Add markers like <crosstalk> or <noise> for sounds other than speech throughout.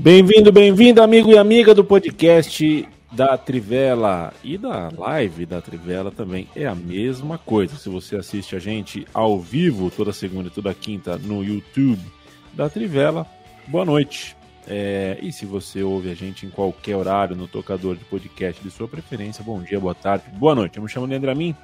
Bem-vindo, bem-vindo, amigo e amiga do podcast da Trivela e da live da Trivela também. É a mesma coisa. Se você assiste a gente ao vivo toda segunda e toda quinta no YouTube da Trivela, boa noite. É, e se você ouve a gente em qualquer horário no tocador de podcast de sua preferência, bom dia, boa tarde, boa noite. Eu me chamo Leandro Amin.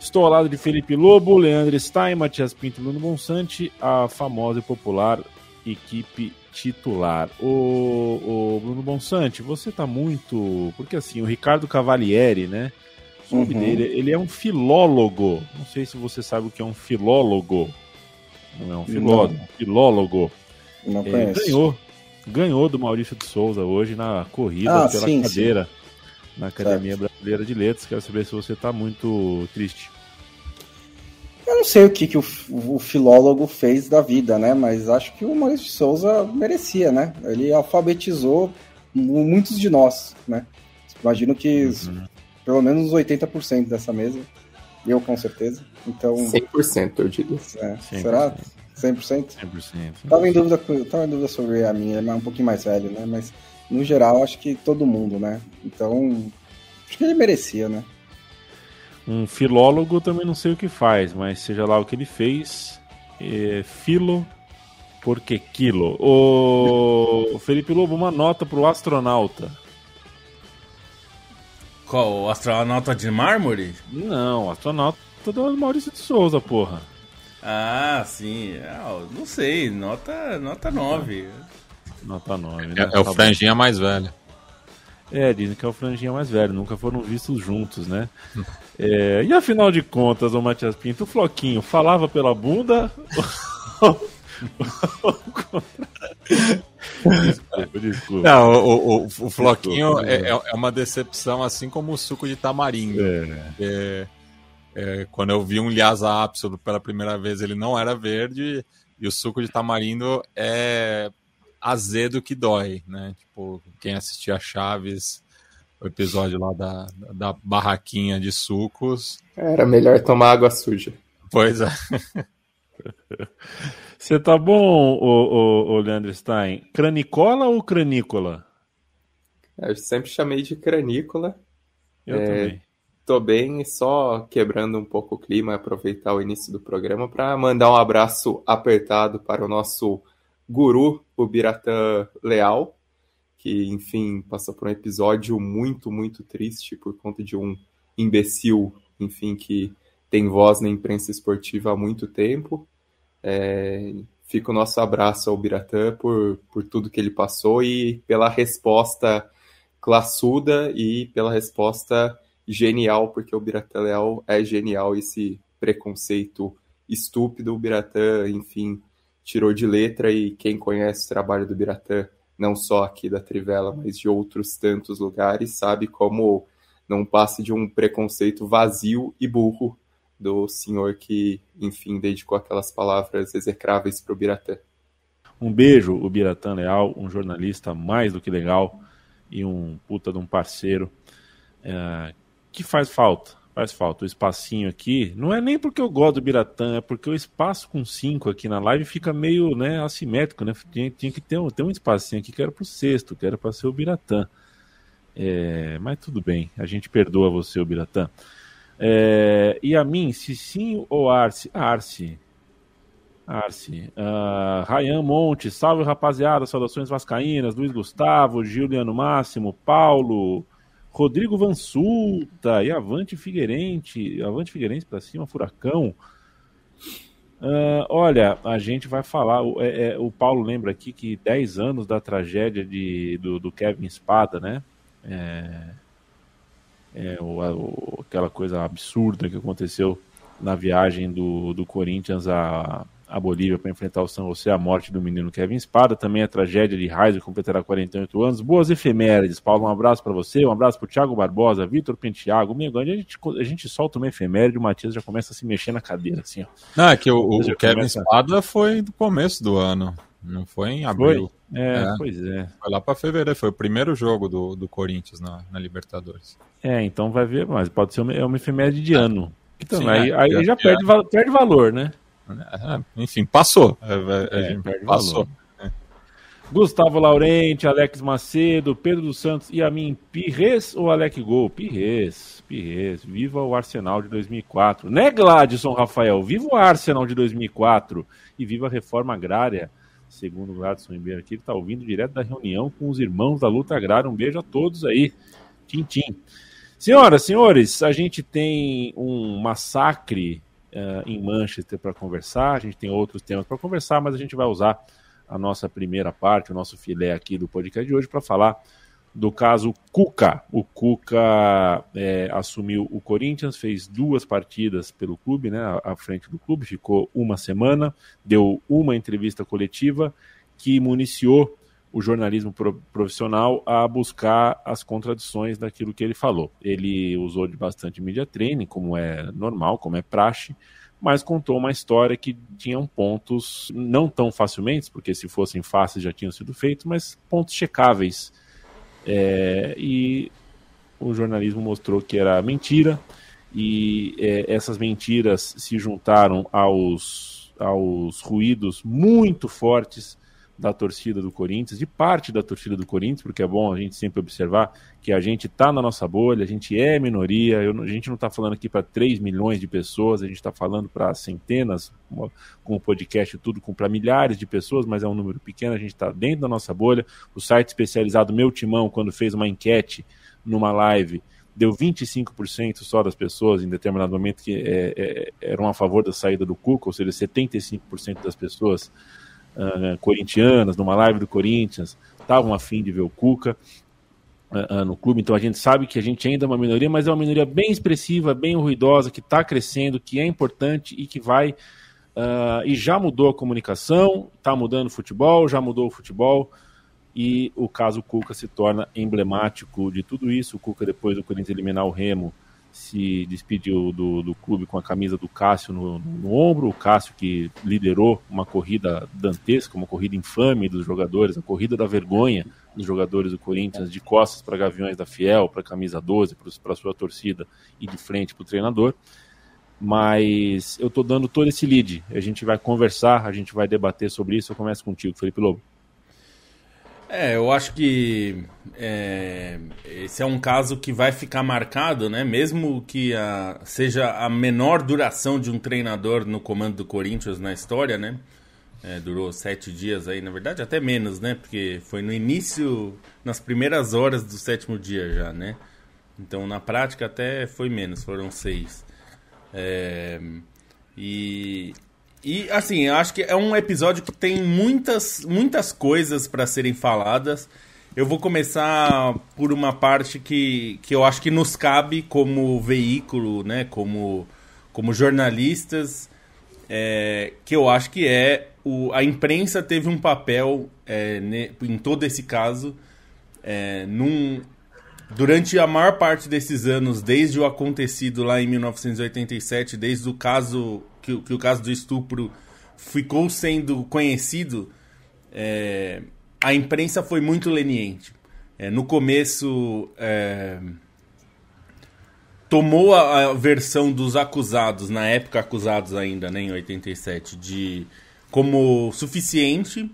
Estou ao lado de Felipe Lobo, Leandro Stein, Matias Pinto e Bruno Bonsante, a famosa e popular equipe titular. O, o Bruno Bonsante, você tá muito. Porque assim, o Ricardo Cavalieri, né? O nome uhum. dele, ele é um filólogo. Não sei se você sabe o que é um filólogo. Não é um filólogo, Não. filólogo. Não é, ganhou. Ganhou do Maurício de Souza hoje na corrida ah, pela sim, cadeira sim. na Academia certo. Brasileira de Letras. Quero saber se você tá muito triste. Eu não sei o que, que o, o, filólogo fez da vida, né? Mas acho que o Maurício de Souza merecia, né? Ele alfabetizou muitos de nós, né? Imagino que uhum. pelo menos 80% dessa mesa. Eu, com certeza. Então... 100%, eu digo. É, 100%. Será? 100%? 100%. 100%. Tava, em dúvida, tava em dúvida sobre a minha, ele é um pouquinho mais velho, né? Mas, no geral, acho que todo mundo, né? Então, acho que ele merecia, né? Um filólogo também não sei o que faz, mas seja lá o que ele fez, é filo porque quilo. O Felipe Lobo, uma nota pro astronauta. Qual? O astronauta de mármore? Não, astronauta do Maurício de Souza, porra. Ah, sim. Ah, não sei, nota, nota 9. Nota 9. Né? É, é o tá franjinha mais velho. É, dizem que é o franjinha mais velho, nunca foram vistos juntos, né? <laughs> É, e afinal de contas, o Matias Pinto, o Floquinho falava pela bunda? desculpa, desculpa. Não, o, o, o Floquinho desculpa, é, é, uma decepção, assim como o suco de tamarindo. É. É, é quando eu vi um Lhasa Absol pela primeira vez, ele não era verde, e o suco de tamarindo é azedo que dói, né? Tipo, quem assistia Chaves o episódio lá da, da barraquinha de sucos. Era melhor tomar água suja. Pois é. <laughs> Você tá bom, o, o, o Leandro Stein? Cranicola ou cranícola? Eu sempre chamei de cranícola. Eu é, também. Tô bem, só quebrando um pouco o clima, aproveitar o início do programa para mandar um abraço apertado para o nosso guru, o Biratã Leal, que, enfim, passou por um episódio muito, muito triste por conta de um imbecil, enfim, que tem voz na imprensa esportiva há muito tempo. É, fica o nosso abraço ao Biratã por, por tudo que ele passou e pela resposta classuda e pela resposta genial, porque o Biratã Leal é genial, esse preconceito estúpido, o Biratã, enfim, tirou de letra e quem conhece o trabalho do Biratã não só aqui da Trivela, mas de outros tantos lugares, sabe como não passa de um preconceito vazio e burro do senhor que, enfim, dedicou aquelas palavras execráveis para o Biratã. Um beijo, o Biratã Leal, um jornalista mais do que legal e um puta de um parceiro é, que faz falta faz falta. O espacinho aqui, não é nem porque eu gosto do Biratã, é porque o espaço com cinco aqui na live fica meio né, assimétrico, né? Tinha, tinha que ter um, ter um espacinho aqui que era pro sexto, que era para ser o Biratã. É, mas tudo bem, a gente perdoa você, o Biratã. É, e a mim, Cicinho ou Arce? Arce. Arce. Uh, Rayan Monte, salve rapaziada, saudações vascaínas, Luiz Gustavo, Juliano Máximo, Paulo, Rodrigo Vansulta e Avante Figueirense, Avante Figueirense para cima, Furacão. Uh, olha, a gente vai falar. É, é, o Paulo lembra aqui que 10 anos da tragédia de, do, do Kevin Espada, né? É, é, o, o, aquela coisa absurda que aconteceu na viagem do, do Corinthians a, a Bolívia para enfrentar o São José, a morte do menino Kevin Espada, também a tragédia de Raiz, completará 48 anos. Boas efemérides, Paulo, um abraço para você, um abraço para o Thiago Barbosa, Vitor Penteago, Mengão, a gente, a gente solta uma efeméride, o Matias já começa a se mexer na cadeira, assim, ó. Não, é que o, o Kevin começa... Espada foi do começo do ano, não foi em abril. Foi? É, é, pois é. Foi lá para fevereiro, foi o primeiro jogo do, do Corinthians na, na Libertadores. É, então vai ver, mas pode ser uma, é uma efeméride de ano. Então, Sim, aí, é, aí já perde, perde valor, né? É, enfim, passou. É, é, passou. Gustavo Laurente, Alex Macedo, Pedro dos Santos e a mim, Pirres ou Alec Gol? Pirres, Pirres. Viva o Arsenal de 2004. Né, Gladson Rafael? Viva o Arsenal de 2004 e viva a reforma agrária. Segundo o Gladson Ribeiro aqui, ele está ouvindo direto da reunião com os irmãos da luta agrária. Um beijo a todos aí. Tintim. Senhoras, senhores, a gente tem um massacre uh, em Manchester para conversar, a gente tem outros temas para conversar, mas a gente vai usar a nossa primeira parte, o nosso filé aqui do podcast de hoje para falar do caso Cuca. O Cuca é, assumiu o Corinthians, fez duas partidas pelo clube, né, à frente do clube, ficou uma semana, deu uma entrevista coletiva que municiou o jornalismo profissional a buscar as contradições daquilo que ele falou. Ele usou de bastante media training, como é normal, como é praxe, mas contou uma história que tinha pontos não tão facilmente, porque se fossem fáceis já tinham sido feitos, mas pontos checáveis. É, e o jornalismo mostrou que era mentira, e é, essas mentiras se juntaram aos, aos ruídos muito fortes da torcida do Corinthians, de parte da torcida do Corinthians, porque é bom a gente sempre observar que a gente está na nossa bolha, a gente é minoria, eu, a gente não está falando aqui para 3 milhões de pessoas, a gente está falando para centenas, com o podcast e tudo, para milhares de pessoas, mas é um número pequeno, a gente está dentro da nossa bolha. O site especializado Meu Timão, quando fez uma enquete numa live, deu 25% só das pessoas em determinado momento que é, é, eram a favor da saída do Cuca, ou seja, 75% das pessoas uh, corintianas, numa live do Corinthians, estavam afim de ver o Cuca uh, uh, no clube, então a gente sabe que a gente ainda é uma minoria, mas é uma minoria bem expressiva, bem ruidosa, que está crescendo, que é importante e que vai. e já mudou a comunicação, está mudando o futebol, já mudou o futebol e o caso Cuca se torna emblemático de tudo isso. O Cuca, depois do Corinthians eliminar o Remo, se despediu do, do clube com a camisa do Cássio no, no, ombro. O Cássio que liderou uma corrida dantesca, uma corrida infame dos jogadores, a corrida da vergonha dos jogadores do Corinthians, de costas para Gaviões da Fiel, para a camisa 12, para sua torcida e de frente para o treinador. Mas eu estou dando todo esse lead. A gente vai conversar, a gente vai debater sobre isso. Eu começo contigo, Felipe Lobo. É, eu acho que é, esse é um caso que vai ficar marcado, né? Mesmo que a, seja a menor duração de um treinador no comando do Corinthians na história, né? É, durou sete dias aí, na verdade até menos, né? Porque foi no início, nas primeiras horas do sétimo dia já, né? Então na prática até foi menos, foram seis. É, e e assim, eu acho que é um episódio que tem muitas, muitas coisas para serem faladas. Eu vou começar por uma parte que, que eu acho que nos cabe como veículo, né, como, como jornalistas, é, que eu acho que é o, a imprensa teve um papel é, ne, em todo esse caso é, num, durante a maior parte desses anos, desde o acontecido lá em 1987, desde o caso que, que o caso do estupro ficou sendo conhecido, é, a imprensa foi muito leniente. É, no começo, é, tomou a, a, versão dos acusados, na época acusados ainda, né, em 87, de como suficiente.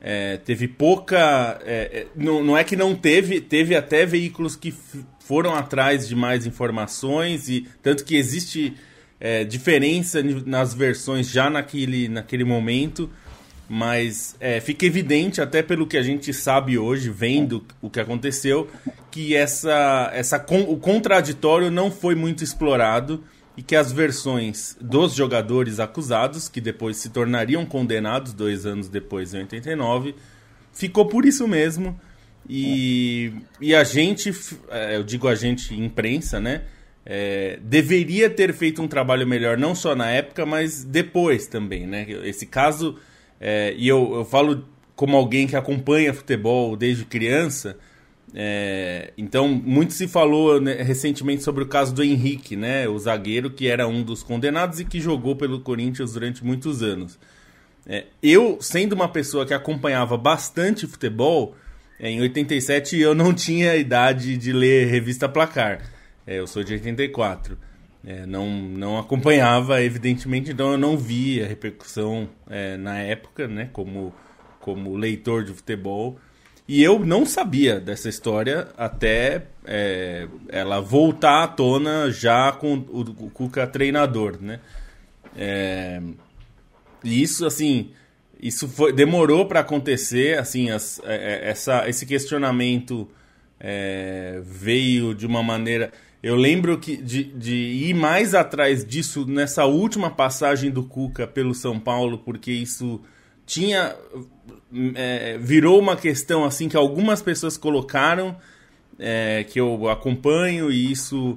É, teve pouca. É, é, não, não é que não teve, teve até veículos que foram atrás de mais informações, e tanto que existe é, diferença nas versões já naquele, naquele momento, mas é, fica evidente, até pelo que a gente sabe hoje, vendo o que aconteceu, que essa, essa, o contraditório não foi muito explorado e que as versões dos jogadores acusados, que depois se tornariam condenados dois anos depois, em 89, ficou por isso mesmo. E, e a gente, é, eu digo a gente, imprensa, né? É, deveria ter feito um trabalho melhor, não só na época, mas depois também, né? Esse caso, é, e eu, eu falo como alguém que acompanha futebol desde criança, é, então muito se falou né, recentemente sobre o caso do Henrique, né? O zagueiro que era um dos condenados e que jogou pelo Corinthians durante muitos anos. É, eu, sendo uma pessoa que acompanhava bastante futebol, é, em 87 eu não tinha idade de ler revista Placar. É, eu sou de 84. É, não, não acompanhava, evidentemente, então eu não vi a repercussão é, na época, né, como, como leitor de futebol. E eu não sabia dessa história até é, ela voltar à tona já com o, Cuca treinador, né? É, e isso, assim, isso foi, demorou para acontecer, assim, as, é, é, essa, esse questionamento é, veio de uma maneira... Eu lembro que de, de ir mais atrás disso nessa última passagem do Cuca pelo São Paulo, porque isso tinha é, virou uma questão assim que algumas pessoas colocaram é, que eu acompanho e isso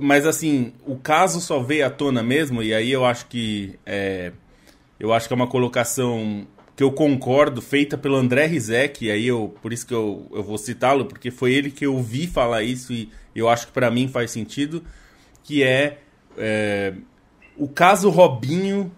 mas assim o caso só veio à tona mesmo e aí eu acho que é, eu acho que é uma colocação que eu concordo feita pelo André Rizek e aí eu por isso que eu, eu vou citá-lo porque foi ele que eu ouvi falar isso e eu acho que para mim faz sentido que é, é o caso Robinho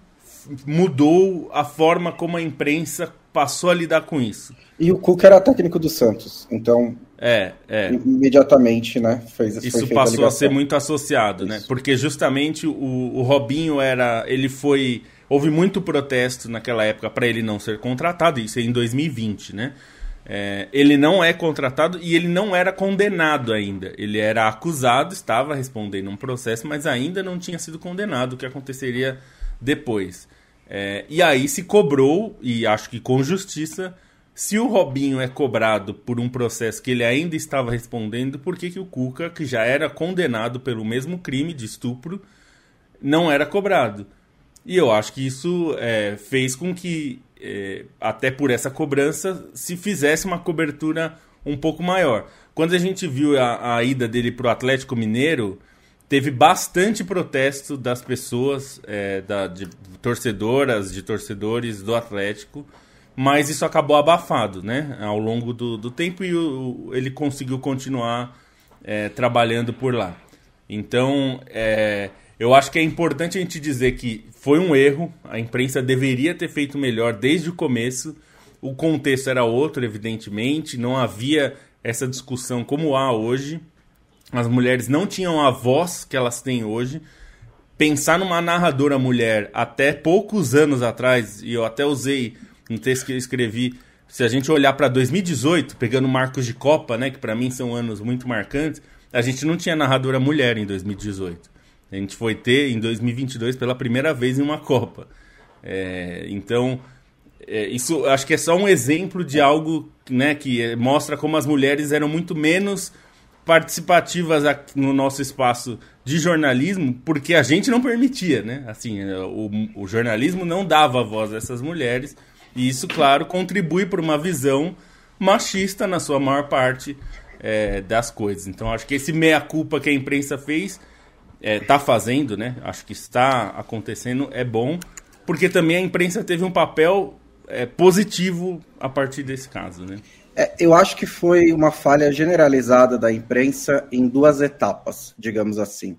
mudou a forma como a imprensa passou a lidar com isso. E o Cuca era técnico do Santos, então é, é. imediatamente, né, fez isso passou a, a, ser muito associado, né? isso. né? Porque justamente o, o Robinho era, ele foi, houve muito protesto naquela época para ele não ser contratado, isso é em 2020, né? É, ele não é contratado e ele não era condenado ainda. Ele era acusado, estava respondendo um processo, mas ainda não tinha sido condenado, o que aconteceria depois. É, e aí se cobrou, e acho que com justiça, se o Robinho é cobrado por um processo que ele ainda estava respondendo, por que, que o Cuca, que já era condenado pelo mesmo crime de estupro, não era cobrado? E eu acho que isso é, fez com que, é, até por essa cobrança, se fizesse uma cobertura um pouco maior. Quando a gente viu a, a ida dele para o Atlético Mineiro, teve bastante protesto das pessoas, é, da, de torcedoras, de torcedores do Atlético, mas isso acabou abafado, né, ao longo do, do tempo e o, ele conseguiu continuar é, trabalhando por lá. Então, é, eu acho que é importante a gente dizer que foi um erro, a imprensa deveria ter feito melhor desde o começo. O contexto era outro, evidentemente, não havia essa discussão como há hoje. As mulheres não tinham a voz que elas têm hoje. Pensar numa narradora mulher até poucos anos atrás, e eu até usei no texto que eu escrevi, se a gente olhar para 2018, pegando marcos de Copa, né, que para mim são anos muito marcantes, a gente não tinha narradora mulher em 2018. A gente foi ter em 2022 pela primeira vez em uma Copa. É, então, é, isso acho que é só um exemplo de algo né, que mostra como as mulheres eram muito menos participativas no nosso espaço de jornalismo, porque a gente não permitia, né? Assim, é, o, o jornalismo não dava voz a essas mulheres, e isso, claro, contribui para uma visão machista na sua maior parte é, das coisas. Então, acho que esse meia-culpa que a imprensa fez, está é, fazendo, né? Acho que está acontecendo, é bom, porque também a imprensa teve um papel é, positivo a partir desse caso, né? É, eu acho que foi uma falha generalizada da imprensa em duas etapas, digamos assim.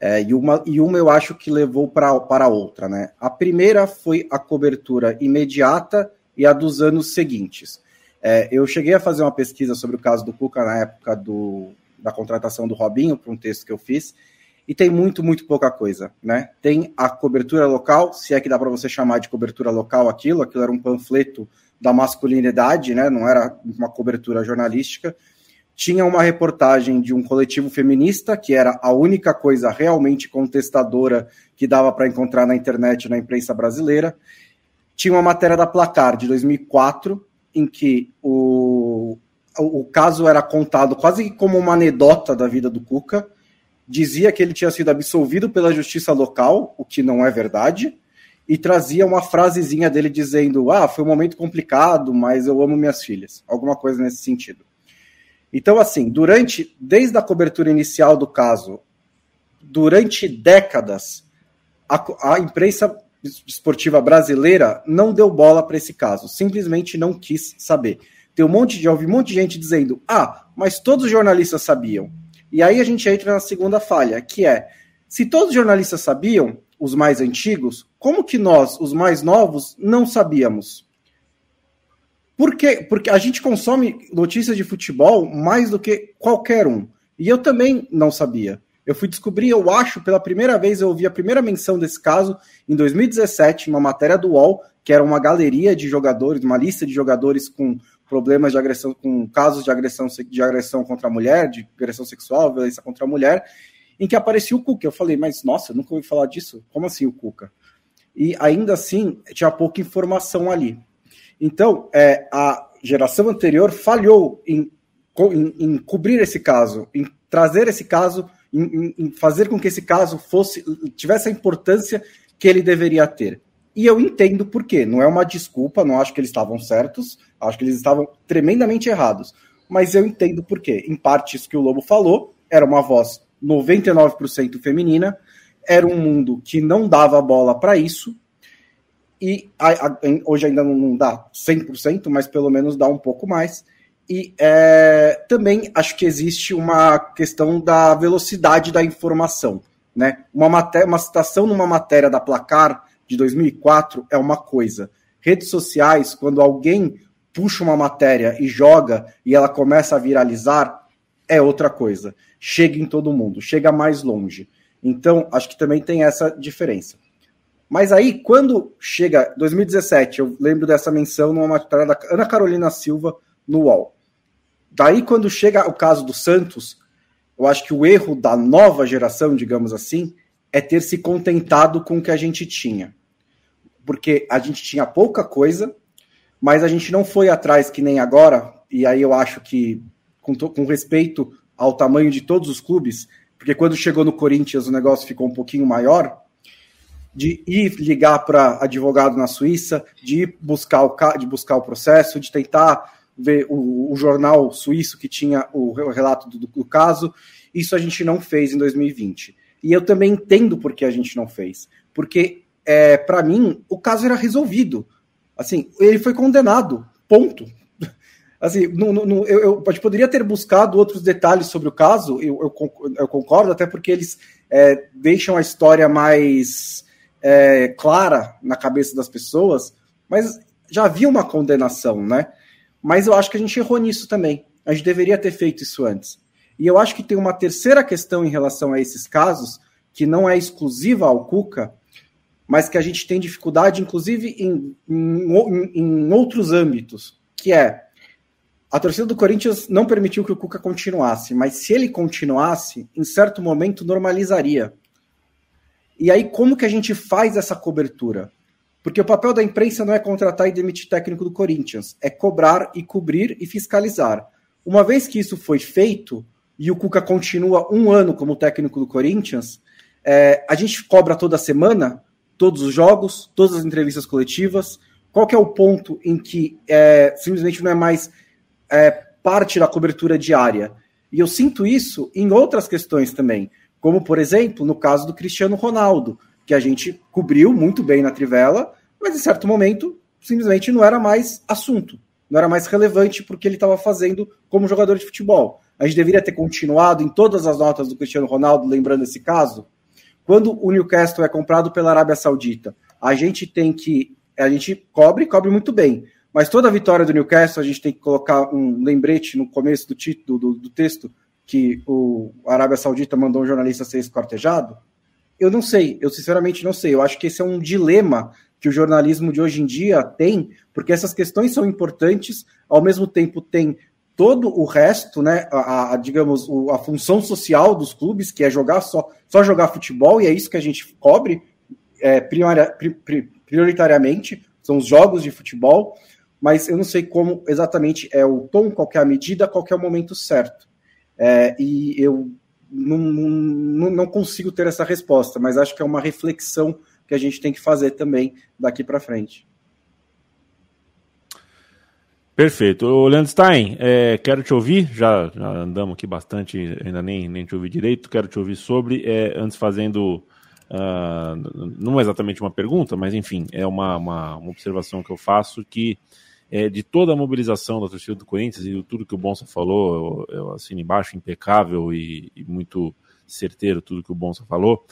É, e, uma, e uma eu acho que levou pra, para a outra. Né? A primeira foi a cobertura imediata e a dos anos seguintes. É, eu cheguei a fazer uma pesquisa sobre o caso do Cuca na época do, da contratação do Robinho, para um texto que eu fiz, e tem muito, muito pouca coisa. Né? Tem a cobertura local, se é que dá para você chamar de cobertura local aquilo, aquilo era um panfleto da masculinidade, né? não era uma cobertura jornalística. Tinha uma reportagem de um coletivo feminista, que era a única coisa realmente contestadora que dava para encontrar na internet na imprensa brasileira. Tinha uma matéria da Placar, de 2004, em que o, o caso era contado quase como uma anedota da vida do Cuca. Dizia que ele tinha sido absolvido pela justiça local, o que não é verdade e trazia uma frasezinha dele dizendo: Ah, foi um momento complicado, mas eu amo minhas filhas. Alguma coisa nesse sentido. Então, assim, durante, desde a cobertura inicial do caso, durante décadas, a, a imprensa esportiva brasileira não deu bola para esse caso, simplesmente não quis saber. Tem um monte de, ouvi um monte de gente dizendo: "Ah, mas todos os jornalistas sabiam". E aí a gente entra na segunda falha, que é: se todos os jornalistas sabiam, os mais antigos, como que nós, os mais novos, não sabíamos? Por quê? Porque a gente consome notícias de futebol mais do que qualquer um. E eu também não sabia. Eu fui descobrir, eu acho, pela primeira vez, eu ouvi a primeira menção desse caso em 2017, uma matéria do UOL, que era uma galeria de jogadores, uma lista de jogadores com problemas de agressão, com casos de agressão, de agressão contra a mulher, de agressão sexual, violência contra a mulher, em que aparecia o Cuca. Eu falei, mas nossa, nunca ouvi falar disso. Como assim o Cuca? E ainda assim, tinha pouca informação ali. Então, é, a geração anterior falhou em, em, em cobrir esse caso, em trazer esse caso, em, em, fazer com que esse caso fosse tivesse a importância que ele deveria ter. E eu entendo por quê. Não é uma desculpa, não acho que eles estavam certos, acho que eles estavam tremendamente errados. Mas eu entendo por quê. Em parte, isso que o Lobo falou, era uma voz 99% feminina, era um mundo que não dava bola para isso, e a, a, hoje ainda não dá 100%, mas pelo menos dá um pouco mais. E é, também acho que existe uma questão da velocidade da informação. Né? Uma, matéria, uma citação numa matéria da Placar de 2004 é uma coisa. Redes sociais, quando alguém puxa uma matéria e joga e ela começa a viralizar, é outra coisa. Chega em todo mundo, chega mais longe. Então, acho que também tem essa diferença. Mas aí, quando chega 2017, eu lembro dessa menção numa matéria da Ana Carolina Silva no UOL. Daí, quando chega o caso do Santos, eu acho que o erro da nova geração, digamos assim, é ter se contentado com o que a gente tinha. Porque a gente tinha pouca coisa, mas a gente não foi atrás que nem agora, e aí eu acho que, com, com respeito ao tamanho de todos os clubes, porque quando chegou no Corinthians o negócio ficou um pouquinho maior, de ir ligar para advogado na Suíça, de ir buscar o, de buscar o processo, de tentar ver o, o jornal suíço que tinha o relato do, do, caso. Isso a gente não fez em 2020. E eu também entendo por que a gente não fez. Porque, é, para mim, o caso era resolvido. Assim, ele foi condenado. Ponto. Assim, no, eu, eu, eu, poderia ter buscado outros detalhes sobre o caso, eu, eu, eu concordo, até porque eles é, deixam a história mais é, clara na cabeça das pessoas, mas já havia uma condenação, né? Mas eu acho que a gente errou nisso também. A gente deveria ter feito isso antes. E eu acho que tem uma terceira questão em relação a esses casos, que não é exclusiva ao Cuca, mas que a gente tem dificuldade, inclusive, em, em, em outros âmbitos, que é a torcida do Corinthians não permitiu que o Cuca continuasse, mas se ele continuasse, em certo momento normalizaria. E aí, como que a gente faz essa cobertura? Porque o papel da imprensa não é contratar e demitir técnico do Corinthians, é cobrar e cobrir e fiscalizar. Uma vez que isso foi feito, e o Cuca continua um ano como técnico do Corinthians, é, a gente cobra toda semana, todos os jogos, todas as entrevistas coletivas. Qual que é o ponto em que é, simplesmente não é mais é, parte da cobertura diária? E eu sinto isso em outras questões também. Como, por exemplo, no caso do Cristiano Ronaldo, que a gente cobriu muito bem na Trivela, mas em certo momento simplesmente não era mais assunto, não era mais relevante porque ele estava fazendo como jogador de futebol. A gente deveria ter continuado em todas as notas do Cristiano Ronaldo, lembrando esse caso. Quando o Newcastle é comprado pela Arábia Saudita, a gente tem que. A gente cobre, cobre muito bem. Mas toda a vitória do Newcastle, a gente tem que colocar um lembrete no começo do título do, do texto que o Arábia Saudita mandou um jornalista ser escortejado? Eu não sei, eu sinceramente não sei. Eu acho que esse é um dilema que o jornalismo de hoje em dia tem, porque essas questões são importantes, ao mesmo tempo tem todo o resto, né, a, a digamos, a função social dos clubes, que é jogar só, só jogar futebol, e é isso que a gente cobre é, prioritariamente, são os jogos de futebol, mas eu não sei como exatamente é o tom, qual é a medida, qual é o momento certo. É, e eu não, não, não consigo ter essa resposta, mas acho que é uma reflexão que a gente tem que fazer também daqui para frente. Perfeito. O Leandro é, quero te ouvir, já, já, andamos aqui bastante, ainda nem, nem te ouvi direito, quero te ouvir sobre, é, antes fazendo, uh, não é exatamente uma pergunta, mas enfim, é uma, uma, uma observação que eu faço que é, de toda a mobilização da torcida do Corinthians e tudo que o Bonsa falou, eu, eu assino embaixo, impecável e, e muito certeiro tudo que o Bonsa falou,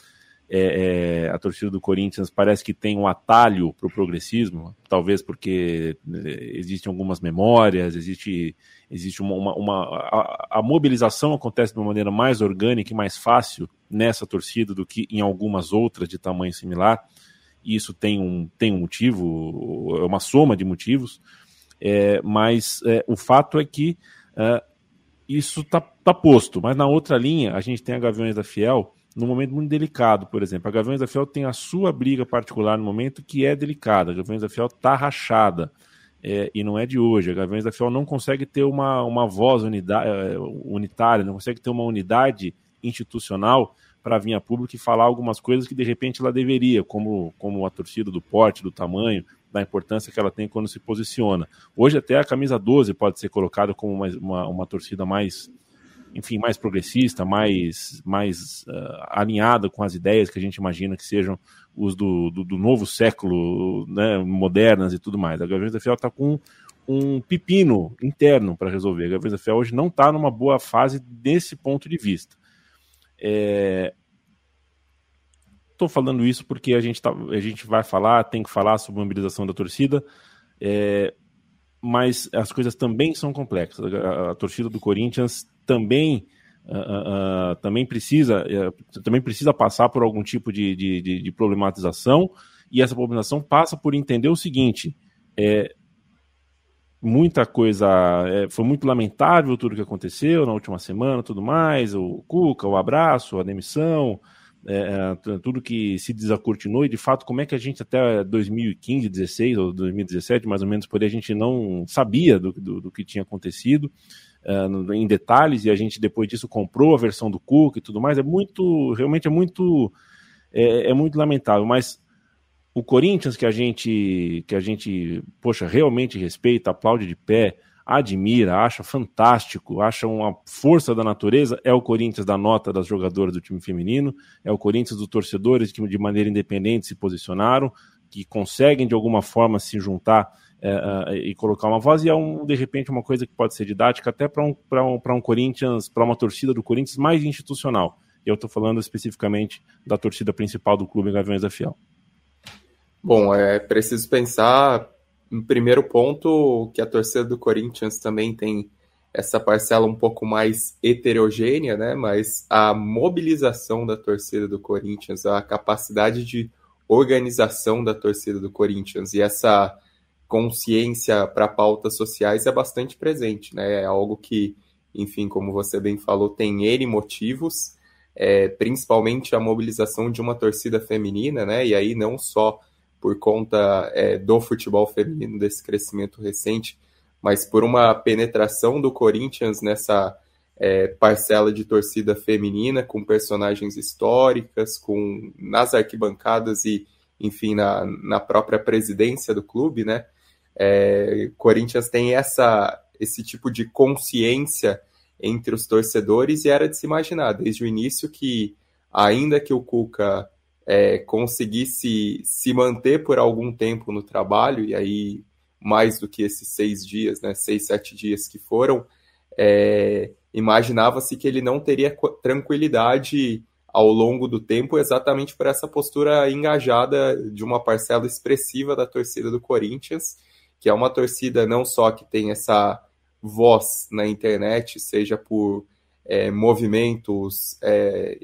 é, é, a torcida do Corinthians parece que tem um atalho para o progressismo, talvez porque é, existem algumas memórias, existe, existe uma, uma, uma a, a, mobilização acontece de uma maneira mais orgânica e mais fácil nessa torcida do que em algumas outras de tamanho similar. E isso tem um, tem um motivo, é uma soma de motivos, é, mas é, o fato é que é, isso está tá posto. Mas na outra linha, a gente tem a Gaviões da Fiel num momento muito delicado, por exemplo. A Gaviões da Fiel tem a sua briga particular no momento que é delicada. A Gaviões da Fiel está rachada. É, e não é de hoje. A Gaviões da Fiel não consegue ter uma, uma voz unidade, é, unitária, não consegue ter uma unidade institucional para vir a público e falar algumas coisas que de repente ela deveria, como, como a torcida do porte, do tamanho, da importância que ela tem quando se posiciona. Hoje até a camisa 12 pode ser colocada como uma, uma, uma torcida mais enfim, mais progressista, mais, mais uh, alinhada com as ideias que a gente imagina que sejam os do, do, do novo século, né, modernas e tudo mais. A Gaviões da Fiel está com um pepino interno para resolver. A Gaviões da Fiel hoje não está numa boa fase desse ponto de vista. Estou é... falando isso porque a gente, tá, a gente vai falar, tem que falar sobre a mobilização da torcida, é... mas as coisas também são complexas. A, a torcida do Corinthians também também precisa uh, também precisa passar por algum tipo de, de, de, de, problematização e essa problematização passa por entender o seguinte é muita coisa é, foi muito lamentável tudo que aconteceu na última semana tudo mais o Cuca o abraço a demissão é, é tudo que se desacortinou e de fato como é que a gente até 2015, 16 ou 2017 mais ou menos por aí a gente não sabia do, do, do que tinha acontecido uh, em detalhes e a gente depois disso comprou a versão do Cook e tudo mais. É muito, realmente é muito, é, é muito lamentável. Mas o Corinthians que a gente, que a gente, poxa, realmente respeita, aplaude de pé, admira, acha fantástico, acha uma força da natureza, é o Corinthians da nota das jogadoras do time feminino, é o Corinthians dos torcedores que de maneira independente se posicionaram, que conseguem de alguma forma se juntar é, e colocar uma voz, e é um, de repente uma coisa que pode ser didática até para um, um, um Corinthians, para uma torcida do Corinthians mais institucional. Eu estou falando especificamente da torcida principal do clube Gaviões da Fiel. Bom, é preciso pensar, primeiro ponto, que a torcida do Corinthians também tem essa parcela um pouco mais heterogênea, né? Mas a mobilização da torcida do Corinthians, a capacidade de organização da torcida do Corinthians e essa consciência para pautas sociais é bastante presente, né? É algo que, enfim, como você bem falou, tem N motivos, é, principalmente a mobilização de uma torcida feminina, né? E aí não só por conta é, do futebol feminino, desse crescimento recente, mas por uma penetração do Corinthians nessa é, parcela de torcida feminina, com personagens históricas, com nas arquibancadas e, enfim, na, na própria presidência do clube, né? É, Corinthians tem essa, esse tipo de consciência entre os torcedores e era de se imaginar desde o início que, ainda que o Cuca é, conseguisse se manter por algum tempo no trabalho, e aí mais do que esses seis dias, né, seis, sete dias que foram, é, imaginava-se que ele não teria tranquilidade ao longo do tempo, exatamente por essa postura engajada de uma parcela expressiva da torcida do Corinthians, que é uma torcida não só que tem essa voz na internet, seja por é, movimentos é,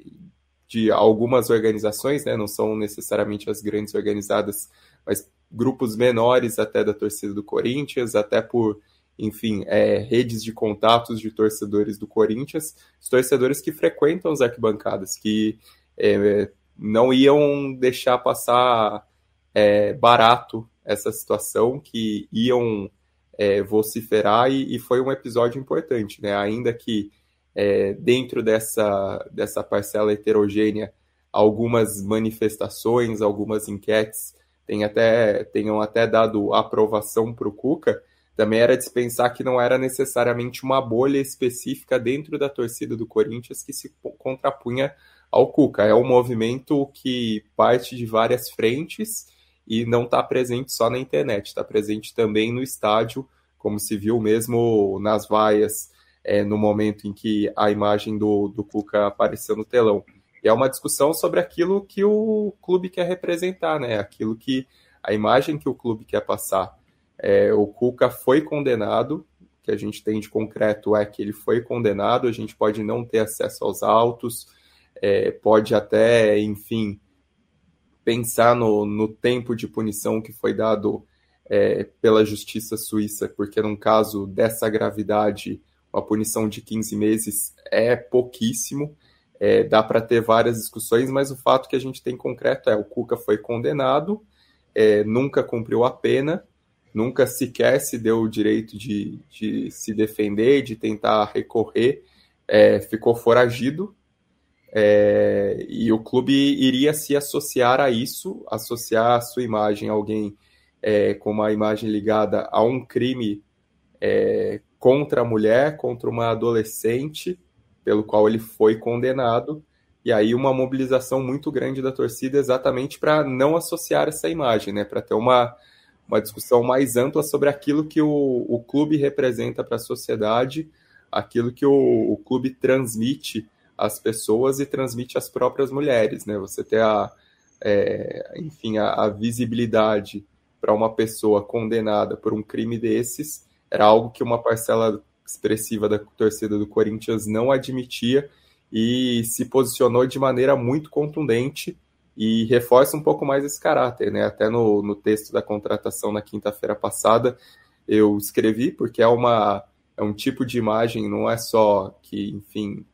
de algumas organizações, né, não são necessariamente as grandes organizadas, mas grupos menores até da torcida do Corinthians, até por, enfim, é, redes de contatos de torcedores do Corinthians, os torcedores que frequentam as arquibancadas, que é, não iam deixar passar é, barato essa situação, que iam é, vociferar e, e, foi um episódio importante, né? Ainda que é, dentro dessa, dessa parcela heterogênea, algumas manifestações, algumas enquetes tenham até, tenham até dado aprovação para o Cuca, também era dispensar que não era necessariamente uma bolha específica dentro da torcida do Corinthians que se contrapunha ao Cuca. É um movimento que parte de várias frentes e não está presente só na internet, está presente também no estádio, como se viu mesmo nas vaias é, no momento em que a imagem do, do Cuca apareceu no telão. E é uma discussão sobre aquilo que o clube quer representar, né? Aquilo que a imagem que o clube quer passar. É, o Cuca foi condenado, o que a gente tem de concreto é que ele foi condenado, a gente pode não ter acesso aos autos, é, pode até, enfim, pensar no, no tempo de punição que foi dado é, pela justiça suíça, porque num caso dessa gravidade, uma punição de 15 meses é pouquíssimo. É, dá para ter várias discussões, mas o fato que a gente tem concreto é o Cuca foi condenado, é, nunca cumpriu a pena, nunca sequer se deu o direito de, de se defender, de tentar recorrer, é, ficou foragido, é, e o clube iria se associar a isso, associar a sua imagem a alguém é, com uma imagem ligada a um crime é, contra a mulher, contra uma adolescente, pelo qual ele foi condenado, e aí uma mobilização muito grande da torcida exatamente para não associar essa imagem, né, para ter uma, uma discussão mais ampla sobre aquilo que o, o clube representa para a sociedade, aquilo que o, o clube transmite as pessoas e transmite às próprias mulheres, né? Você ter a, é, enfim, a, a visibilidade para uma pessoa condenada por um crime desses era algo que uma parcela expressiva da torcida do Corinthians não admitia e se posicionou de maneira muito contundente e reforça um pouco mais esse caráter, né? Até no, no texto da contratação na quinta-feira passada eu escrevi porque é uma é um tipo de imagem, não é só que, enfim,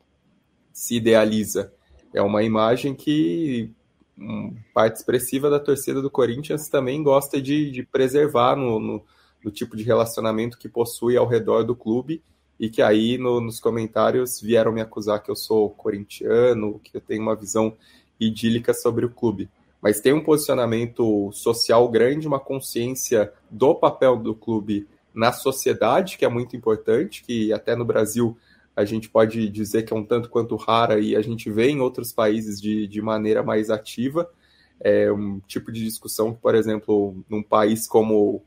se idealiza. É uma imagem que um, parte expressiva da torcida do Corinthians também gosta de, de preservar no, no, no, tipo de relacionamento que possui ao redor do clube e que aí no, nos comentários vieram me acusar que eu sou corintiano, que eu tenho uma visão idílica sobre o clube. Mas tem um posicionamento social grande, uma consciência do papel do clube na sociedade, que é muito importante, que até no Brasil a gente pode dizer que é um tanto quanto rara e a gente vê em outros países de, de maneira mais ativa. É um tipo de discussão que, por exemplo, num país como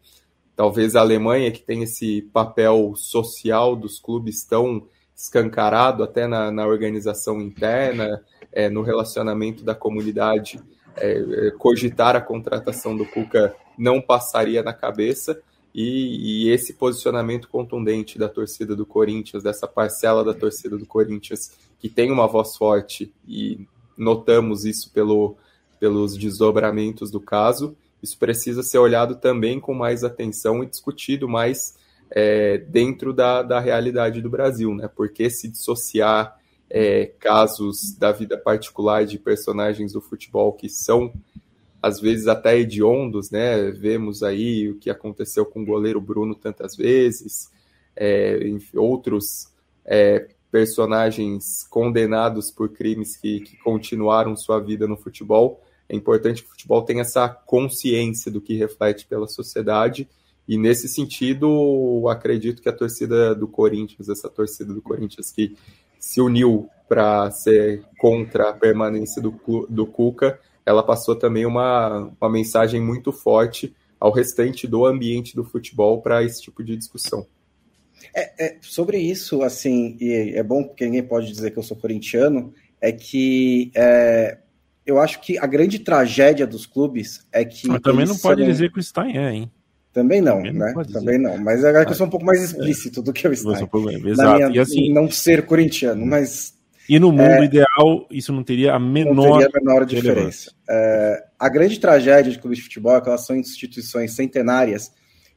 talvez a Alemanha, que tem esse papel social dos clubes tão escancarado até na, na organização interna, é, no relacionamento da comunidade, é, é cogitar a contratação do Cuca não passaria na cabeça. E, e, esse posicionamento contundente da torcida do Corinthians, dessa parcela da torcida do Corinthians, que tem uma voz forte, e notamos isso pelo, pelos desdobramentos do caso, isso precisa ser olhado também com mais atenção e discutido mais é, dentro da, da realidade do Brasil, né? Porque se dissociar é, casos da vida particular de personagens do futebol que são às vezes até hediondos, né? Vemos aí o que aconteceu com o goleiro Bruno tantas vezes, é, outros é, personagens condenados por crimes que, que, continuaram sua vida no futebol. É importante que o futebol tenha essa consciência do que reflete pela sociedade. E nesse sentido, acredito que a torcida do Corinthians, essa torcida do Corinthians que se uniu para ser contra a permanência do, do Cuca, ela passou também uma, uma mensagem muito forte ao restante do ambiente do futebol para esse tipo de discussão. É, é, sobre isso, assim, e é bom porque ninguém pode dizer que eu sou corintiano, é que é, eu acho que a grande tragédia dos clubes é que. Mas também não pode são... dizer que o Stein é, hein? Também não, também né? Não também não. Mas é que eu sou um pouco mais explícito é. do que o Stein. Exato. Minha, e assim, não ser corintiano, mas e no mundo é, ideal, isso não teria a menor, não teria a menor diferença. É, a grande tragédia de clubes de futebol é que elas são instituições centenárias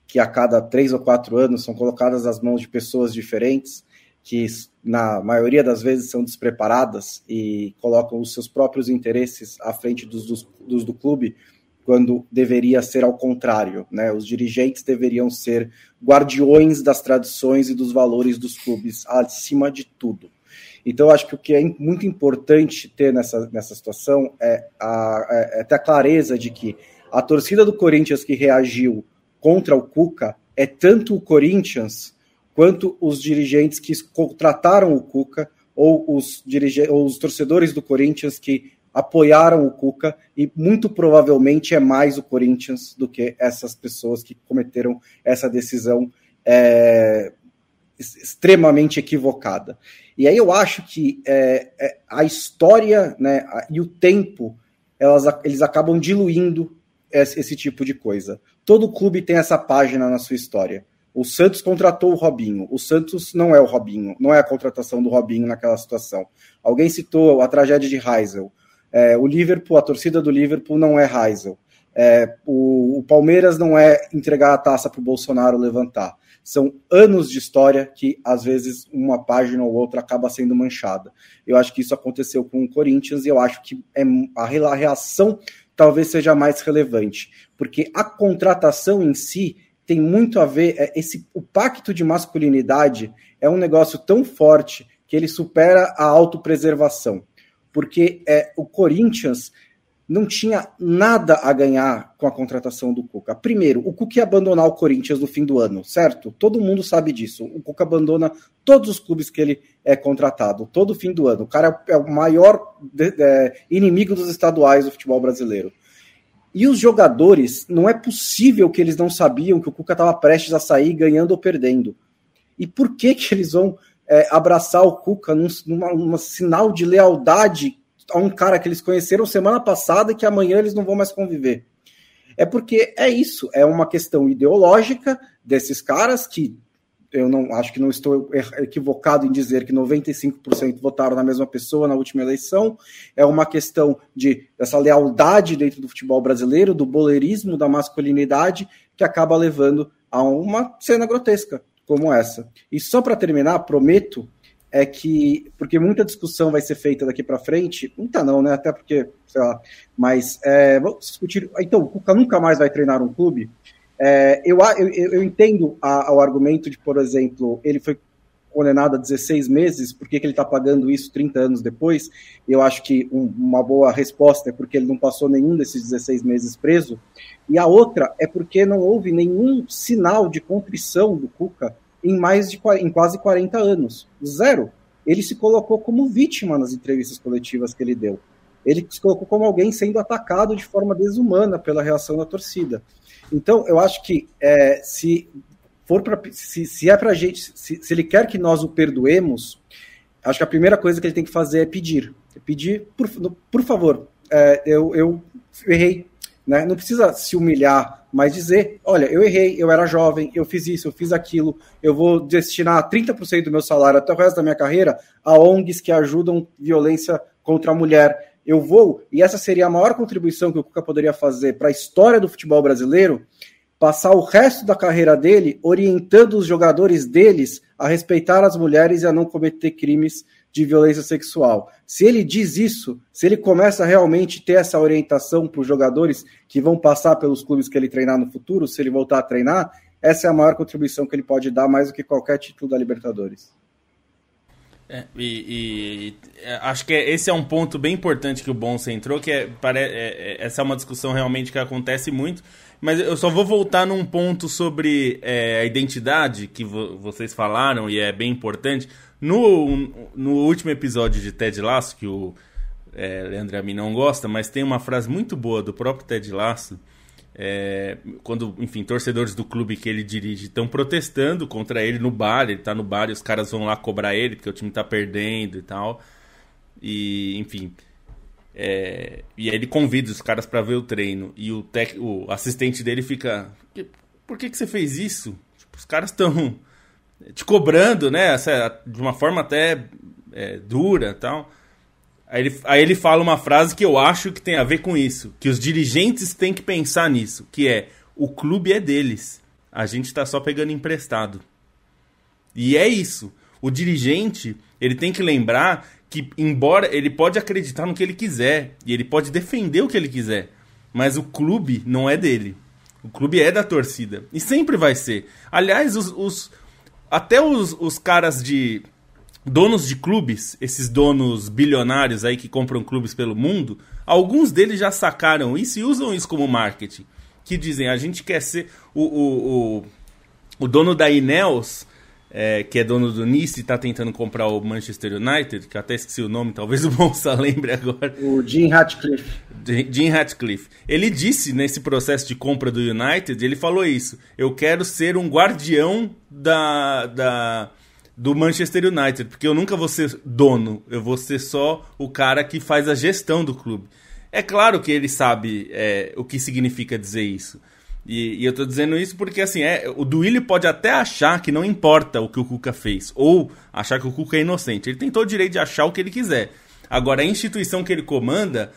que a cada três ou quatro anos são colocadas nas mãos de pessoas diferentes, que na maioria das vezes são despreparadas e colocam os seus próprios interesses à frente dos, dos, dos do clube, quando deveria ser ao contrário. Né? Os dirigentes deveriam ser guardiões das tradições e dos valores dos clubes, acima de tudo. Então, acho que o que é muito importante ter nessa, nessa situação é, a, é, é ter a clareza de que a torcida do Corinthians que reagiu contra o Cuca é tanto o Corinthians quanto os dirigentes que contrataram o Cuca ou os, ou os torcedores do Corinthians que apoiaram o Cuca e muito provavelmente é mais o Corinthians do que essas pessoas que cometeram essa decisão é, extremamente equivocada. E aí eu acho que é, é, a história né, e o tempo elas, eles acabam diluindo esse, esse tipo de coisa. Todo clube tem essa página na sua história. O Santos contratou o Robinho. O Santos não é o Robinho, não é a contratação do Robinho naquela situação. Alguém citou a tragédia de Heisel. É, o Liverpool, a torcida do Liverpool não é Heisel. É, o, o, Palmeiras não é entregar a taça para o Bolsonaro levantar. São anos de história que, às vezes, uma página ou outra acaba sendo manchada. Eu acho que isso aconteceu com o Corinthians e eu acho que é, a reação talvez seja mais relevante, porque a contratação em si tem muito a ver. É, esse, o pacto de masculinidade é um negócio tão forte que ele supera a autopreservação. Porque é, o Corinthians não tinha nada a ganhar com a contratação do Cuca. Primeiro, o Cuca ia abandonar o Corinthians no fim do ano, certo? Todo mundo sabe disso. O Cuca abandona todos os clubes que ele é contratado, todo fim do ano. O cara é o maior é, inimigo dos estaduais do futebol brasileiro. E os jogadores, não é possível que eles não sabiam que o Cuca estava prestes a sair ganhando ou perdendo. E por que que eles vão é, abraçar o Cuca num, numa, sinal de lealdade a um cara que eles conheceram semana passada e que amanhã eles não vão mais conviver? É porque é isso, é uma questão ideológica desses caras que eu não acho que não estou equivocado em dizer que 95% votaram na mesma pessoa na última eleição. É uma questão de essa lealdade dentro do futebol brasileiro, do boleirismo, da masculinidade, que acaba levando a uma cena grotesca como essa. E só para terminar, prometo é que porque muita discussão vai ser feita daqui para frente, muita não, né? Até porque, sei lá, mas é, vamos discutir. Então, o Cuca nunca mais vai treinar um clube. É, eu, eu, eu, entendo a, o argumento de, por exemplo, ele foi condenado a 16 meses, por que, ele está pagando isso 30 anos depois? Eu acho que um, uma boa resposta é porque ele não passou nenhum desses 16 meses preso, e a outra é porque não houve nenhum sinal de contrição do Cuca em mais de em quase 40 anos. Zero. Ele se colocou como vítima nas entrevistas coletivas que ele deu. Ele se colocou como alguém sendo atacado de forma desumana pela reação da torcida. Então, eu acho que é, se for para se, se, é para gente, se, se, ele quer que nós o perdoemos, acho que a primeira coisa que ele tem que fazer é pedir, é pedir por, por favor, é, eu, eu errei, né? Não precisa se humilhar, mas dizer, olha, eu errei, eu era jovem, eu fiz isso, eu fiz aquilo, eu vou destinar 30% do meu salário até o resto da minha carreira a ONGs que ajudam violência contra a mulher eu vou, e essa seria a maior contribuição que o Cuca poderia fazer para a história do futebol brasileiro, passar o resto da carreira dele orientando os jogadores deles a respeitar as mulheres e a não cometer crimes de violência sexual. Se ele diz isso, se ele começa realmente ter essa orientação para os jogadores que vão passar pelos clubes que ele treinar no futuro, se ele voltar a treinar, essa é a maior contribuição que ele pode dar mais do que qualquer título da Libertadores. É, e, e, é, acho que esse é um ponto bem importante que o Bonsa entrou, que é, pare, é, é, essa é uma discussão realmente que acontece muito, mas eu só vou voltar num ponto sobre é, a identidade que vo, vocês falaram e é bem importante. No, no último episódio de Ted Lasso, que o é, Leandro a mim não gosta, mas tem uma frase muito boa do próprio Ted Lasso, é, quando, enfim, torcedores do clube que ele dirige estão protestando contra ele no bar, ele tá no bar e os caras vão lá cobrar ele porque o time tá perdendo e tal. E, enfim. É, e aí ele convida os caras para ver o treino. E o, tec, o assistente dele fica. Por que, que você fez isso? Tipo, os caras estão <laughs> te cobrando, né? De uma forma até é, dura tal. Aí ele, aí ele fala uma frase que eu acho que tem a ver com isso. Que os dirigentes têm que pensar nisso. Que é, o clube é deles. A gente está só pegando emprestado. E é isso. O dirigente, ele tem que lembrar que, embora ele pode acreditar no que ele quiser, e ele pode defender o que ele quiser, mas o clube não é dele. O clube é da torcida. E sempre vai ser. Aliás, os, os até os, os caras de donos de clubes, esses donos bilionários aí que compram clubes pelo mundo, alguns deles já sacaram isso e usam isso como marketing. Que dizem, a gente quer ser o, o, o o dono da Ineos, é, que é dono do Nice, está tentando comprar o Manchester United, que até esqueci o nome, talvez o Monza <laughs> lembre agora. O Jim Ratcliffe. Jim Ratcliffe. Ele disse nesse processo de compra do United, ele falou isso: eu quero ser um guardião da, da do Manchester United, porque eu nunca vou ser dono, eu vou ser só o cara que faz a gestão do clube. É claro que ele sabe é, o que significa dizer isso. E, e eu tô dizendo isso porque, assim, é, o Duílio pode até achar que não importa o que o Cuca fez, ou achar que o Cuca é inocente. Ele tem todo o direito de achar o que ele quiser. Agora, a instituição que ele comanda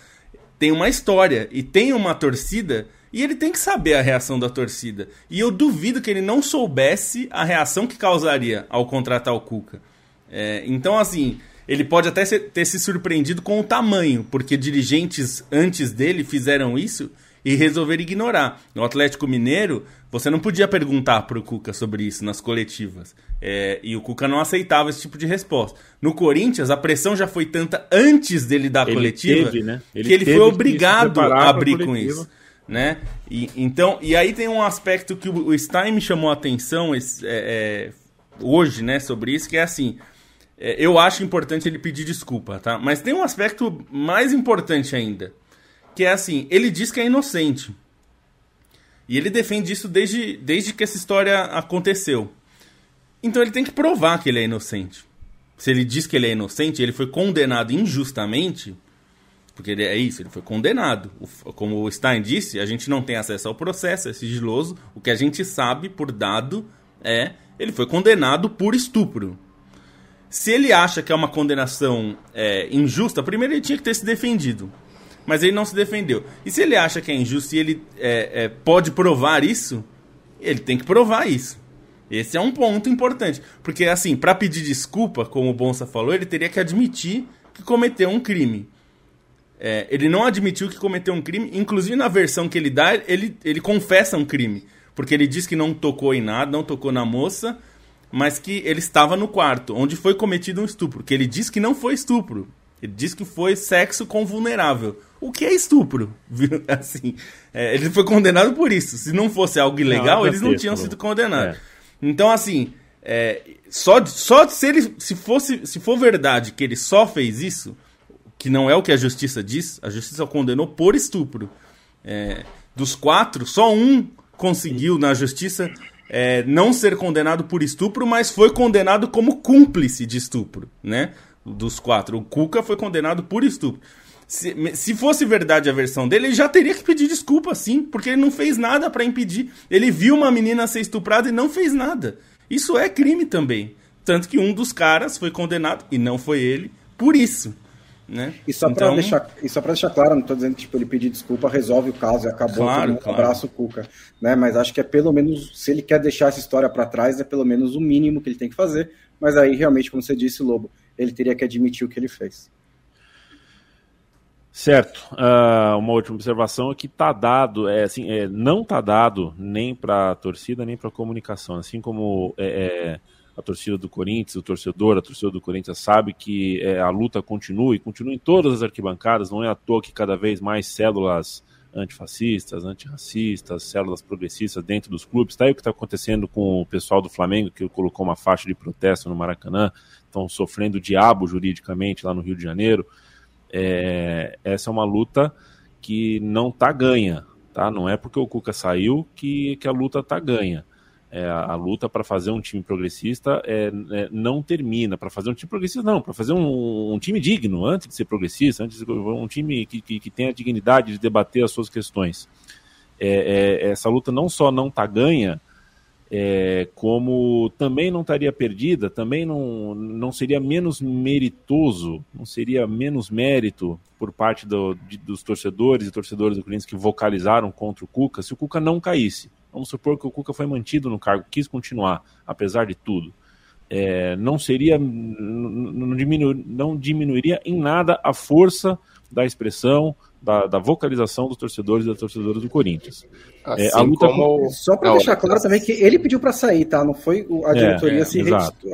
tem uma história e tem uma torcida e ele tem que saber a reação da torcida. E eu duvido que ele não soubesse a reação que causaria ao contratar o Cuca. É, então, assim, ele pode até ter se surpreendido com o tamanho, porque dirigentes antes dele fizeram isso e resolver ignorar. No Atlético Mineiro, você não podia perguntar para o Cuca sobre isso nas coletivas. É, e o Cuca não aceitava esse tipo de resposta. No Corinthians, a pressão já foi tanta antes dele dar a ele coletiva teve, né? ele que ele foi obrigado a abrir com isso. Né? E, então, e aí tem um aspecto que o Stein me chamou a atenção esse, é, é, hoje né, sobre isso, que é assim. É, eu acho importante ele pedir desculpa, tá? Mas tem um aspecto mais importante ainda que é assim, ele diz que é inocente. E ele defende isso desde, desde que essa história aconteceu. Então ele tem que provar que ele é inocente. Se ele diz que ele é inocente, ele foi condenado injustamente, porque ele, é isso, ele foi condenado. Como o Stein disse, a gente não tem acesso ao processo, é sigiloso. O que a gente sabe por dado é ele foi condenado por estupro. Se ele acha que é uma condenação é, injusta, primeiro ele tinha que ter se defendido mas ele não se defendeu. E se ele acha que é injusto e ele é, é, pode provar isso, ele tem que provar isso. Esse é um ponto importante. Porque, assim, para pedir desculpa, como o Bonsa falou, ele teria que admitir que cometeu um crime. É, ele não admitiu que cometeu um crime, inclusive na versão que ele dá, ele, ele confessa um crime. Porque ele diz que não tocou em nada, não tocou na moça, mas que ele estava no quarto, onde foi cometido um estupro. Que ele diz que não foi estupro. Ele diz que foi sexo com vulnerável. O que é estupro? <laughs> Assim, é, ele foi condenado por isso. Se não fosse algo ilegal, não, eles não tinham sido condenados. É. Então, assim, é, só, só se ele se fosse se for verdade que ele só fez isso, que não é o que a justiça diz, a justiça o condenou por estupro. É, dos quatro, só um conseguiu na justiça é, não ser condenado por estupro, mas foi condenado como cúmplice de estupro, né? dos quatro. O Cuca foi condenado por estupro. Se, se fosse verdade a versão dele, ele já teria que pedir desculpa, sim, porque ele não fez nada para impedir. Ele viu uma menina ser estuprada e não fez nada. Isso é crime também. Tanto que um dos caras foi condenado, e não foi ele, por isso. Né? E só então... para deixar, e só deixar claro, não estou dizendo que tipo, ele pedir desculpa resolve o caso e acabou, claro, um claro. abraço Cuca, né? Mas acho que é pelo menos, se ele quer deixar essa história para trás, é pelo menos o mínimo que ele tem que fazer. Mas aí realmente, como você disse, Lobo, ele teria que admitir o que ele fez. Certo. Uh, uma última observação é que tá dado, é, assim, é, não está dado nem para a torcida nem para a comunicação. Assim como é, é, a torcida do Corinthians, o torcedor, a torcida do Corinthians sabe que é, a luta continua e continua em todas as arquibancadas. Não é à toa que cada vez mais células antifascistas, antirracistas, células progressistas dentro dos clubes. Está aí o que está acontecendo com o pessoal do Flamengo, que colocou uma faixa de protesto no Maracanã estão sofrendo diabo juridicamente lá no Rio de Janeiro. É, essa é uma luta que não está ganha, tá? Não é porque o Cuca saiu que, que a luta está ganha. É, a, luta para fazer um time progressista é, é, não termina. Para fazer um time progressista, não. Para fazer um, um, time digno, antes de ser progressista, antes de, um time que, que, que tenha a dignidade de debater as suas questões. É, é, essa luta não só não está ganha, é, como também não estaria perdida, também não, não seria menos meritoso, não seria menos mérito por parte do, de, dos torcedores e torcedores do Corinthians que vocalizaram contra o Cuca se o Cuca não caísse. Vamos supor que o Cuca foi mantido no cargo, quis continuar, apesar de tudo. É, não seria, não, diminu, não diminuiria em nada a força da expressão, da, da, vocalização dos torcedores e das torcedoras do Corinthians. Assim é, a luta como... Só para deixar claro também que ele pediu para sair, tá? Não foi a é, diretoria é, se re...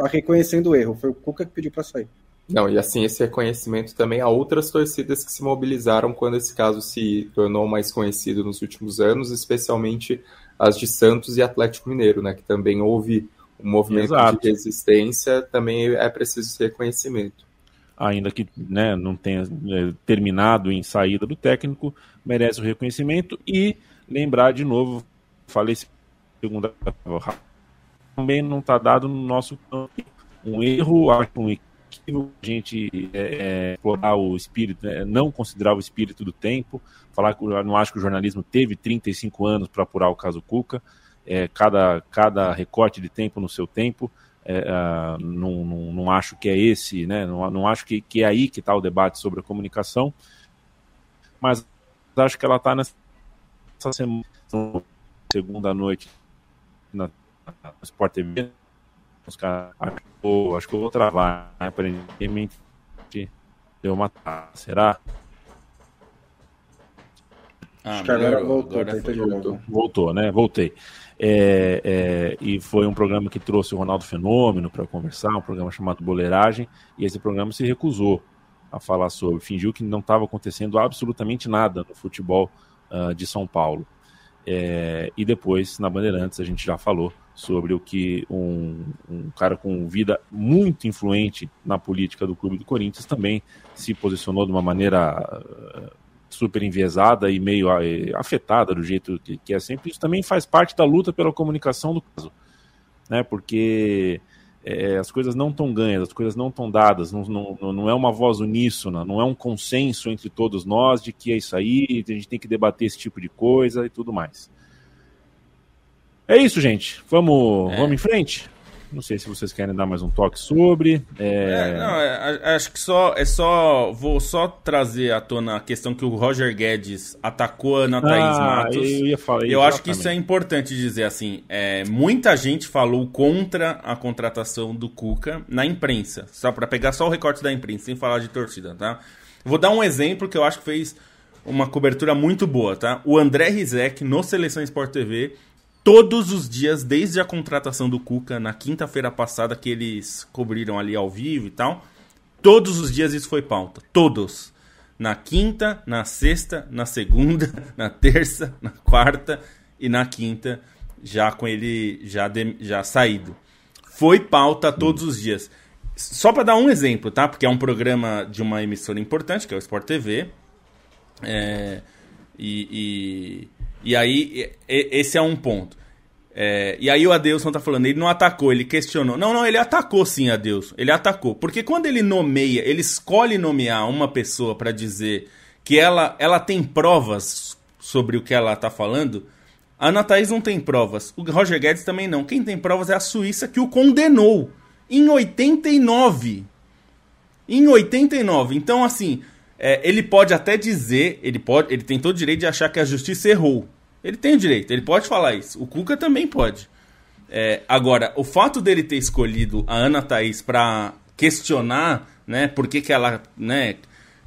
reconhecendo o erro, foi o Cuca que pediu para sair. Não, e assim, esse reconhecimento também a outras torcidas que se mobilizaram quando esse caso se tornou mais conhecido nos últimos anos, especialmente as de Santos e Atlético Mineiro, né? Que também houve um movimento Exato. de resistência, também é preciso esse reconhecimento. Ainda que né, não tenha é, terminado em saída do técnico, merece o reconhecimento e lembrar de novo, falei segunda também não está dado no nosso campo um erro, acho um equívoco a gente é, é, explorar o espírito, né, não considerar o espírito do tempo, falar que eu não acho que o jornalismo teve 35 anos para apurar o caso Cuca, é, cada, cada recorte de tempo no seu tempo, é, uh, não, não, não, acho que é esse, né, não, não acho que, que é aí que está o debate sobre a comunicação, mas acho que ela está nessa semana, segunda noite na, na Sport TV, os caras, acho, acho que eu vou travar, né, aparentemente deu uma será? Ah, acho que agora voltou, agora tá voltou. voltou, né? Voltei. É, é, e foi um programa que trouxe o Ronaldo Fenômeno para conversar, um programa chamado Boleiragem, e esse programa se recusou a falar sobre, fingiu que não estava acontecendo absolutamente nada no futebol uh, de São Paulo. É, e depois, na Bandeirantes, a gente já falou sobre o que um, um, cara com vida muito influente na política do clube do Corinthians também se posicionou de uma maneira uh, super enviesada e meio uh, afetada do jeito que, que, é sempre. Isso também faz parte da luta pela comunicação do caso, né? Porque é, as coisas não estão ganhas, as coisas não estão dadas, não, não, não é uma voz uníssona, não é um consenso entre todos nós de que é isso aí, a gente tem que debater esse tipo de coisa e tudo mais. É isso, gente. Vamos, é. vamos em frente? Não sei se vocês querem dar mais um toque sobre. É... É, não, é, acho que só é só vou só trazer à tona a questão que o Roger Guedes atacou a Ana ah, Thaís Matos. Eu ia falar. Eu acho que isso é importante dizer assim. É, muita gente falou contra a contratação do Cuca na imprensa, só para pegar só o recorte da imprensa, sem falar de torcida, tá? Vou dar um exemplo que eu acho que fez uma cobertura muito boa, tá? O André Rizek no Seleção Sport TV todos os dias, desde a contratação do Cuca, na quinta-feira passada, que eles cobriram ali ao vivo e tal. Todos os dias isso foi pauta. Todos. Na quinta, na sexta, na segunda, <laughs> na terça, na quarta e na quinta, já com ele já, de, já saído. Foi pauta todos os dias. Só para dar um exemplo, tá? Porque é um programa de uma emissora importante, que é o Sport TV. É, e, e e aí, esse é um ponto. É, e aí o Adelson tá falando, ele não atacou, ele questionou. Não, não, ele atacou sim, Adelson. Ele atacou. Porque quando ele nomeia, ele escolhe nomear uma pessoa para dizer que ela, ela tem provas sobre o que ela tá falando, a Ana Thaís não tem provas. O Roger Guedes também não. Quem tem provas é a Suíça que o condenou em 89. Em 89. Então, assim, é, ele pode até dizer, ele pode, ele tem todo o direito de achar que a justiça errou. Ele tem o direito, ele pode falar isso. O Cuca também pode. É, agora, o fato dele ter escolhido a Ana Thaís para questionar, né, por que, que ela, né,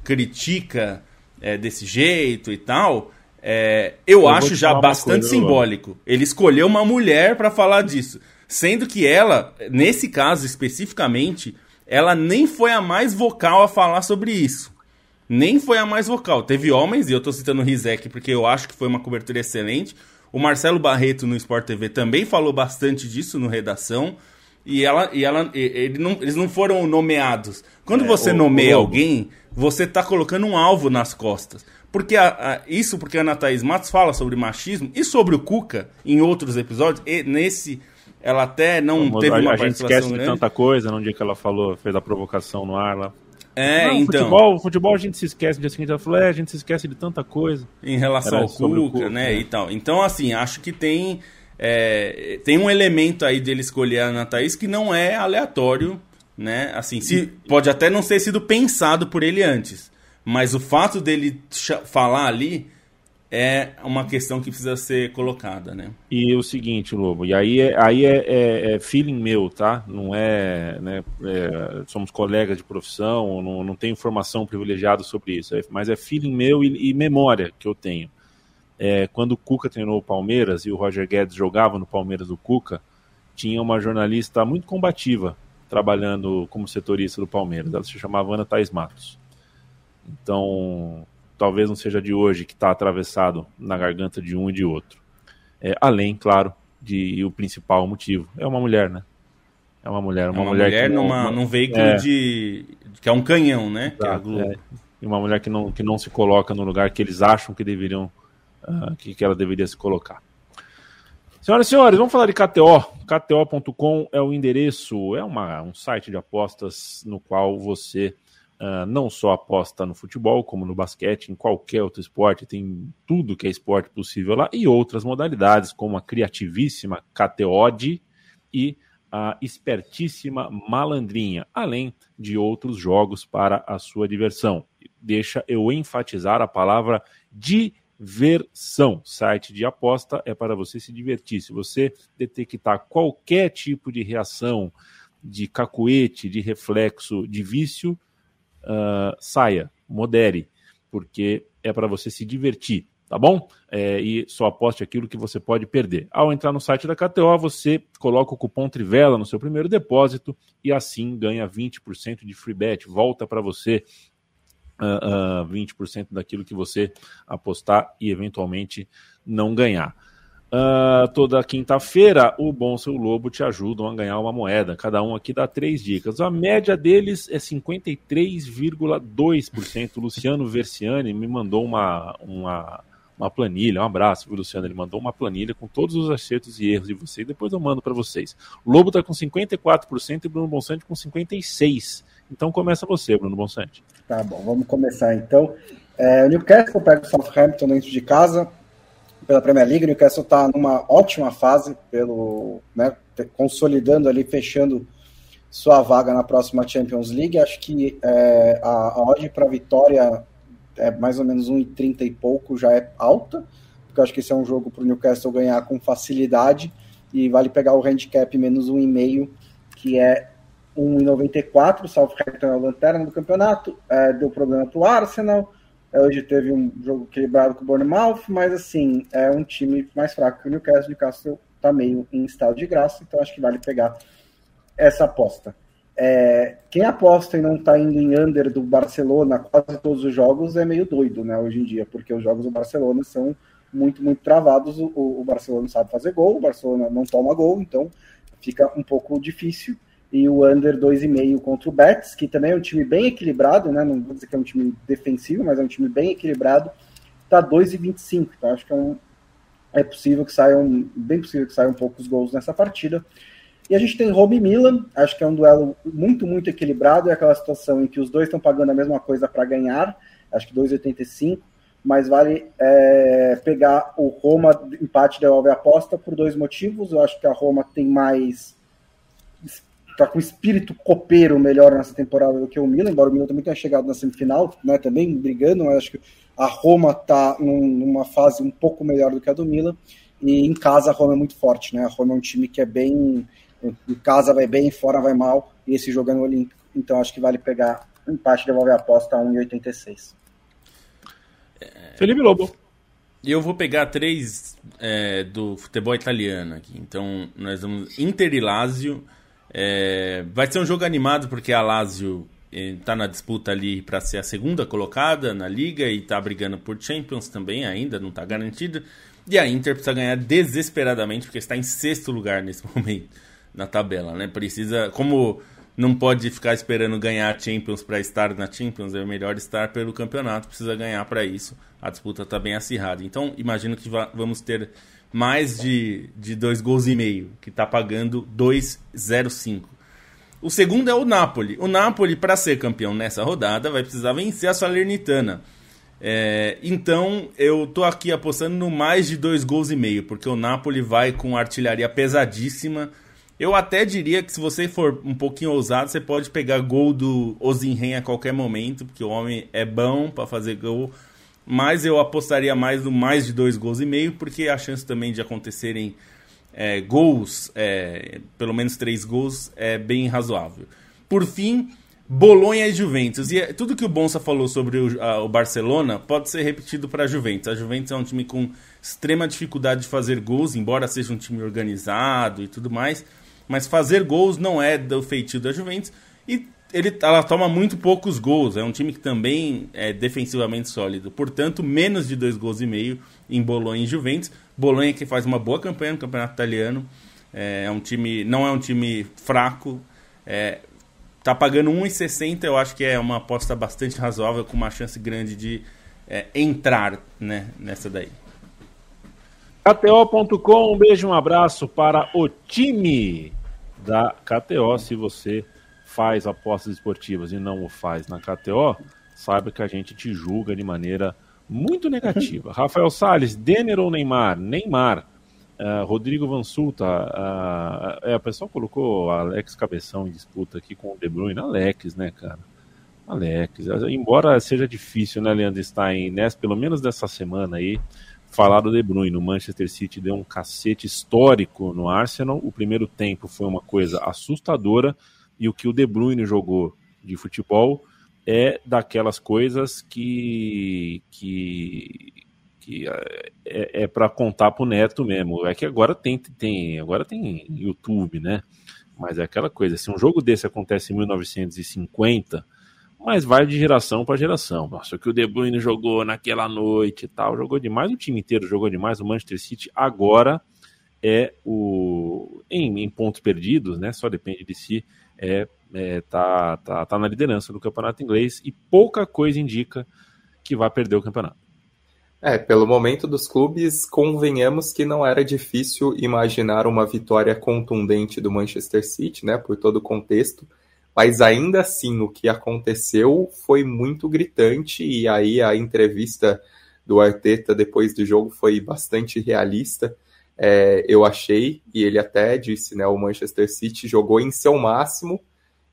critica é, desse jeito e tal, é, eu, eu acho já bastante coisa, simbólico. Ele escolheu uma mulher para falar disso, sendo que ela, nesse caso especificamente, ela nem foi a mais vocal a falar sobre isso nem foi a mais vocal. Teve homens, e eu tô citando o Rizek porque eu acho que foi uma cobertura excelente. O Marcelo Barreto no Sport TV também falou bastante disso no Redação. E ela, e ela ele não, eles não foram nomeados. Quando é, você o, nomeia o alguém, você tá colocando um alvo nas costas. Porque a, a, isso porque a Ana Thaís Matos fala sobre machismo e sobre o Cuca em outros episódios. E nesse ela até não Vamos, teve uma a, a gente esquece grande. de tanta coisa no dia que ela falou, fez a provocação no ar lá. É, não, então. Futebol, futebol a gente se esquece, no dia seguinte ela falou, é, a gente se esquece de tanta coisa. Em relação ao Cuca, né, é. e tal. Então, assim, acho que tem, é, tem um elemento aí dele escolher a Ana Thaís que não é aleatório, né, assim, se, pode até não ter sido pensado por ele antes, mas o fato dele falar ali é uma questão que precisa ser colocada, né? E o seguinte, Lobo, e aí é, aí é, é, é feeling meu, tá? Não é, né, é, somos colegas de profissão, não, não tenho informação privilegiada sobre isso, é, mas é feeling meu e, e memória que eu tenho. É, quando o Cuca treinou o Palmeiras e o Roger Guedes jogava no Palmeiras do Cuca, tinha uma jornalista muito combativa trabalhando como setorista do Palmeiras. Ela se chamava Ana Thais Matos. Então, talvez não seja de hoje que está atravessado na garganta de um e de outro. É, além, claro, de o principal motivo. É uma mulher, né? É uma mulher. Uma, é uma mulher, mulher que numa, uma, num veículo é. de. que é um canhão, né? é é. E uma mulher que não, que não se coloca no lugar que eles acham que deveriam, ah, que, que ela deveria se colocar. Senhoras e senhores, vamos falar de KTO. KTO.com é o endereço, é uma, um site de apostas no qual você ah, não só aposta no futebol, como no basquete, em qualquer outro esporte, tem tudo que é esporte possível lá, e outras modalidades, como a criativíssima KTOD e a espertíssima malandrinha, além de outros jogos para a sua diversão. Deixa eu enfatizar a palavra diversão. Site de aposta é para você se divertir. Se você detectar qualquer tipo de reação, de cacuete, de reflexo, de vício, uh, saia, modere, porque é para você se divertir tá bom? É, e só aposte aquilo que você pode perder. Ao entrar no site da KTO, você coloca o cupom Trivela no seu primeiro depósito e assim ganha 20% de free bet. Volta para você uh, uh, 20% daquilo que você apostar e eventualmente não ganhar. Uh, toda quinta-feira, o Bom Seu Lobo te ajudam a ganhar uma moeda. Cada um aqui dá três dicas. A média deles é 53,2%. Luciano Versiani me mandou uma, uma, uma planilha. Um abraço, viu, Luciano? Ele mandou uma planilha com todos os acertos e erros de vocês. Depois eu mando para vocês. O Lobo está com 54% e Bruno Bonsante com 56%. Então começa você, Bruno Bonsante. Tá bom, vamos começar então. É, o Newcastle pega o Southampton dentro de casa pela Premier League. O Newcastle está numa ótima fase, pelo né, consolidando ali, fechando sua vaga na próxima Champions League. Acho que é, a, a odd para vitória é mais ou menos 1,30 e pouco, já é alta, porque acho que esse é um jogo para o Newcastle ganhar com facilidade e vale pegar o handicap menos 1,5, que é 1,94. O Southampton é a lanterna do campeonato, é, deu problema para o Arsenal. Hoje teve um jogo equilibrado com o Bournemouth, mas assim, é um time mais fraco que o Newcastle. O Newcastle está meio em estado de graça, então acho que vale pegar essa aposta. É, quem aposta e não está indo em under do Barcelona quase todos os jogos é meio doido, né, hoje em dia, porque os jogos do Barcelona são muito, muito travados. O, o Barcelona sabe fazer gol, o Barcelona não toma gol, então fica um pouco difícil e o under 2,5 contra o Betis, que também é um time bem equilibrado, né? Não vou dizer que é um time defensivo, mas é um time bem equilibrado. Tá 2,25, então acho que é, um, é possível que saiam, bem possível que saiam poucos gols nessa partida. E a gente tem Roma e Milan, acho que é um duelo muito, muito equilibrado, é aquela situação em que os dois estão pagando a mesma coisa para ganhar, acho que 2,85, mas vale é, pegar o Roma, empate devolve a aposta por dois motivos, eu acho que a Roma tem mais tá com espírito copeiro melhor nessa temporada do que o Milan, embora o Milan também tenha chegado na semifinal, né, também brigando, mas acho que a Roma tá num, numa fase um pouco melhor do que a do Milan, e em casa a Roma é muito forte, né, a Roma é um time que é bem, em casa vai bem, fora vai mal, e esse jogo é no Olímpico, então acho que vale pegar um empate e devolver a aposta a 1,86. Felipe Lobo. Eu vou pegar três é, do futebol italiano aqui. Então, nós vamos Inter e Lazio, é, vai ser um jogo animado porque a Lazio está na disputa ali para ser a segunda colocada na liga e está brigando por Champions também, ainda não está garantido. E a Inter precisa ganhar desesperadamente porque está em sexto lugar nesse <laughs> momento na tabela, né? Precisa, como não pode ficar esperando ganhar a Champions para estar na Champions, é melhor estar pelo campeonato, precisa ganhar para isso. A disputa está bem acirrada. Então, imagino que vamos ter mais de, de dois gols e meio, que está pagando 2,05. O segundo é o Napoli. O Napoli, para ser campeão nessa rodada, vai precisar vencer a Salernitana. É, então, eu tô aqui apostando no mais de dois gols e meio, porque o Napoli vai com artilharia pesadíssima. Eu até diria que se você for um pouquinho ousado, você pode pegar gol do Ozinhen a qualquer momento, porque o homem é bom para fazer gol mas eu apostaria mais no mais de dois gols e meio, porque a chance também de acontecerem é, gols, é, pelo menos três gols, é bem razoável. Por fim, Bolonha e Juventus. E é, tudo que o Bonsa falou sobre o, a, o Barcelona pode ser repetido para a Juventus. A Juventus é um time com extrema dificuldade de fazer gols, embora seja um time organizado e tudo mais. Mas fazer gols não é do feitio da Juventus. E ele, ela toma muito poucos gols. É um time que também é defensivamente sólido. Portanto, menos de dois gols e meio em Bolonha e Juventus. Bolonha que faz uma boa campanha no campeonato italiano. É, é um time, não é um time fraco. É, tá pagando 1,60. Eu acho que é uma aposta bastante razoável com uma chance grande de é, entrar né, nessa daí. KTO.com, um beijo, um abraço para o time da KTO. Se você faz apostas esportivas e não o faz na KTO, saiba que a gente te julga de maneira muito negativa. <laughs> Rafael Salles, Denner ou Neymar? Neymar. Uh, Rodrigo Vansulta, uh, é, a pessoa colocou Alex Cabeção em disputa aqui com o De Bruyne. Alex, né, cara? Alex, embora seja difícil, né, Leandro Stein, nessa, pelo menos dessa semana aí, falar do De Bruyne. O Manchester City deu um cacete histórico no Arsenal. O primeiro tempo foi uma coisa assustadora e o que o De Bruyne jogou de futebol é daquelas coisas que que, que é, é, é para contar pro neto mesmo. É que agora tem tem agora tem YouTube, né? Mas é aquela coisa, se um jogo desse acontece em 1950, mas vai de geração para geração. Nossa, o que o De Bruyne jogou naquela noite e tal, jogou demais, o time inteiro jogou demais, o Manchester City agora é o em, em pontos perdidos, né? Só depende de si, é, é tá, tá, tá na liderança do campeonato inglês e pouca coisa indica que vai perder o campeonato. É, pelo momento dos clubes, convenhamos que não era difícil imaginar uma vitória contundente do Manchester City, né? Por todo o contexto mas ainda assim o que aconteceu foi muito gritante e aí a entrevista do Arteta depois do jogo foi bastante realista. É, eu achei, e ele até disse, né, o Manchester City jogou em seu máximo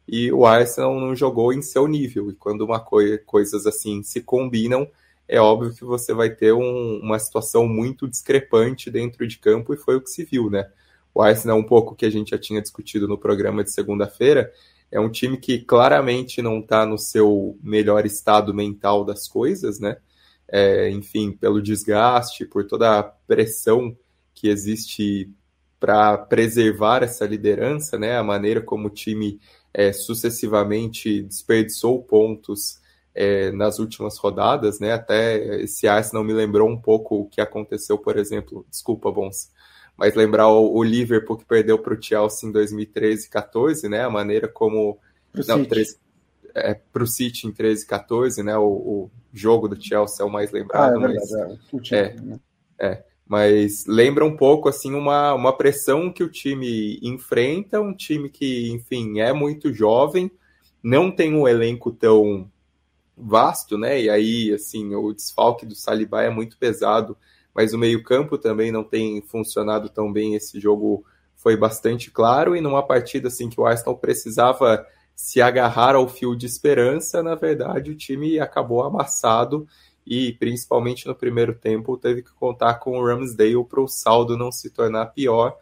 e o Arsenal não jogou em seu nível. E quando uma coi coisas assim se combinam, é óbvio que você vai ter um, uma situação muito discrepante dentro de campo e foi o que se viu, né? O Arsenal, um pouco que a gente já tinha discutido no programa de segunda-feira, é um time que claramente não está no seu melhor estado mental das coisas, né? É, enfim, pelo desgaste, por toda a pressão que existe para preservar essa liderança, né? A maneira como o time é, sucessivamente desperdiçou pontos é, nas últimas rodadas, né? Até esse Arsenal me lembrou um pouco o que aconteceu, por exemplo, desculpa, Bons, mas lembrar o, o Liverpool que perdeu para o Chelsea em 2013 e 14, né? A maneira como. Pro não, City. é, para o City em 13 e 14, né? O, o, jogo do Chelsea é o mais lembrado. Ah, é mas, verdade, é, é, né? é, mas lembra um pouco assim uma, uma pressão que o time enfrenta, um time que, enfim, é muito jovem, não tem um elenco tão vasto, né? E aí, assim, o desfalque do Saliba é muito pesado mas o meio-campo também não tem funcionado tão bem. Esse jogo foi bastante claro, e numa partida assim que o Arsenal precisava se agarrar ao fio de esperança, na verdade o time acabou amassado e principalmente no primeiro tempo teve que contar com o Ramsdale para o saldo não se tornar pior.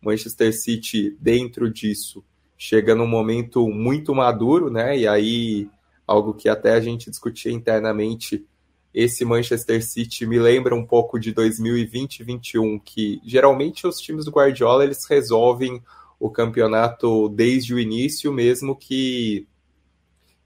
Manchester City dentro disso chega num momento muito maduro, né? E aí algo que até a gente discutia internamente esse Manchester City me lembra um pouco de 2020 e 2021, que geralmente os times do Guardiola eles resolvem o campeonato desde o início, mesmo que,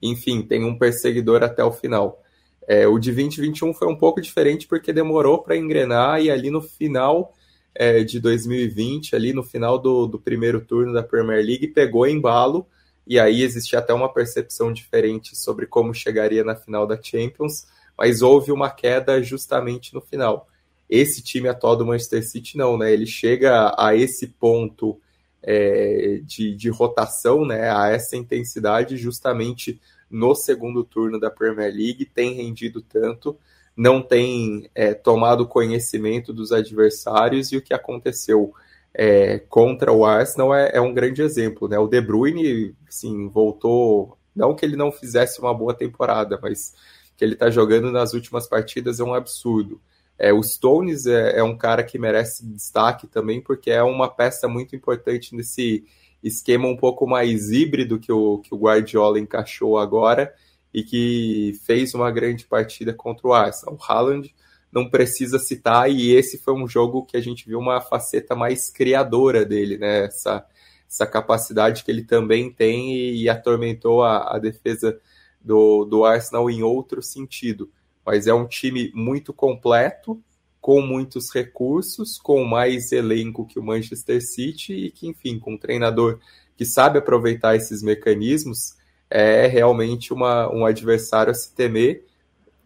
enfim, tem um perseguidor até o final. É, o de 2021 foi um pouco diferente porque demorou para engrenar e ali no final é, de 2020, ali no final do, do primeiro turno da Premier League, pegou embalo e aí existia até uma percepção diferente sobre como chegaria na final da Champions mas houve uma queda justamente no final. Esse time atual do Manchester City não, né? Ele chega a esse ponto é, de, de rotação, né? A essa intensidade justamente no segundo turno da Premier League, tem rendido tanto, não tem é, tomado conhecimento dos adversários e o que aconteceu é, contra o Arsenal é, é, um grande exemplo, né? O De Bruyne, sim, voltou, não que ele não fizesse uma boa temporada, mas que ele está jogando nas últimas partidas é um absurdo. É, o Stones é, é, um cara que merece destaque também, porque é uma peça muito importante nesse esquema um pouco mais híbrido que o, que o Guardiola encaixou agora e que fez uma grande partida contra o Arsenal. O Haaland não precisa citar, e esse foi um jogo que a gente viu uma faceta mais criadora dele, né? Essa, essa capacidade que ele também tem e, e atormentou a, a defesa do, do Arsenal em outro sentido. Mas é um time muito completo, com muitos recursos, com mais elenco que o Manchester City e que, enfim, com um treinador que sabe aproveitar esses mecanismos, é realmente uma, um adversário a se temer.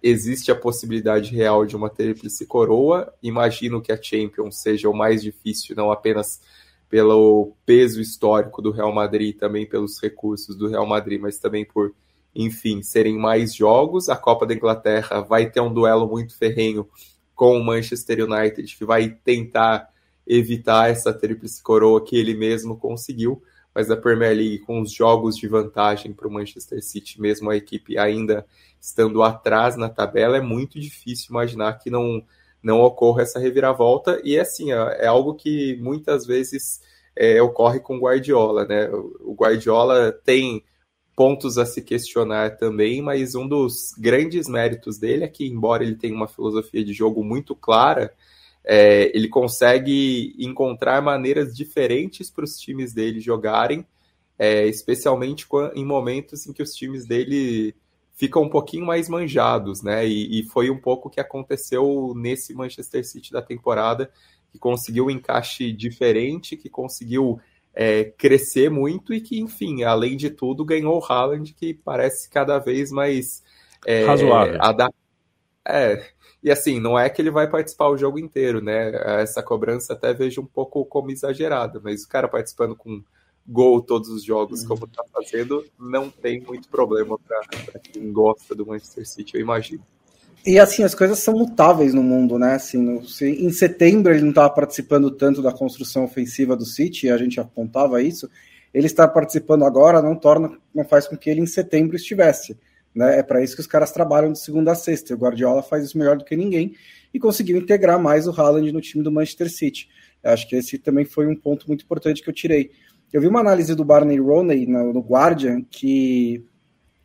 Existe a possibilidade real de uma tríplice coroa. Imagino que a Champions seja o mais difícil, não apenas pelo peso histórico do Real Madrid também pelos recursos do Real Madrid, mas também por, enfim, serem mais jogos. A Copa da Inglaterra vai ter um duelo muito ferrenho com o Manchester United, que vai tentar evitar essa tríplice coroa que ele mesmo conseguiu mas a Premier League com os jogos de vantagem para o Manchester City, mesmo a equipe ainda estando atrás na tabela, é muito difícil imaginar que não, não ocorra essa reviravolta. E assim, é, é algo que muitas vezes é, ocorre com o Guardiola, né? O Guardiola tem pontos a se questionar também, mas um dos grandes méritos dele é que, embora ele tenha uma filosofia de jogo muito clara, é, ele consegue encontrar maneiras diferentes para os times dele jogarem, é, especialmente em momentos em que os times dele ficam um pouquinho mais manjados, né? E, e foi um pouco o que aconteceu nesse Manchester City da temporada, que conseguiu um encaixe diferente, que conseguiu é, crescer muito e que, enfim, além de tudo, ganhou o Haaland, que parece cada vez mais é, razoável. É, e assim, não é que ele vai participar o jogo inteiro, né? Essa cobrança até vejo um pouco como exagerada, mas o cara participando com gol todos os jogos, como tá fazendo, não tem muito problema para quem gosta do Manchester City, eu imagino. E assim, as coisas são mutáveis no mundo, né? Assim, no, em setembro ele não estava participando tanto da construção ofensiva do City, a gente apontava isso. Ele está participando agora, não torna, não faz com que ele em setembro estivesse. Né? É para isso que os caras trabalham de segunda a sexta. O Guardiola faz isso melhor do que ninguém e conseguiu integrar mais o Haaland no time do Manchester City. Eu acho que esse também foi um ponto muito importante que eu tirei. Eu vi uma análise do Barney Roney no, no Guardian que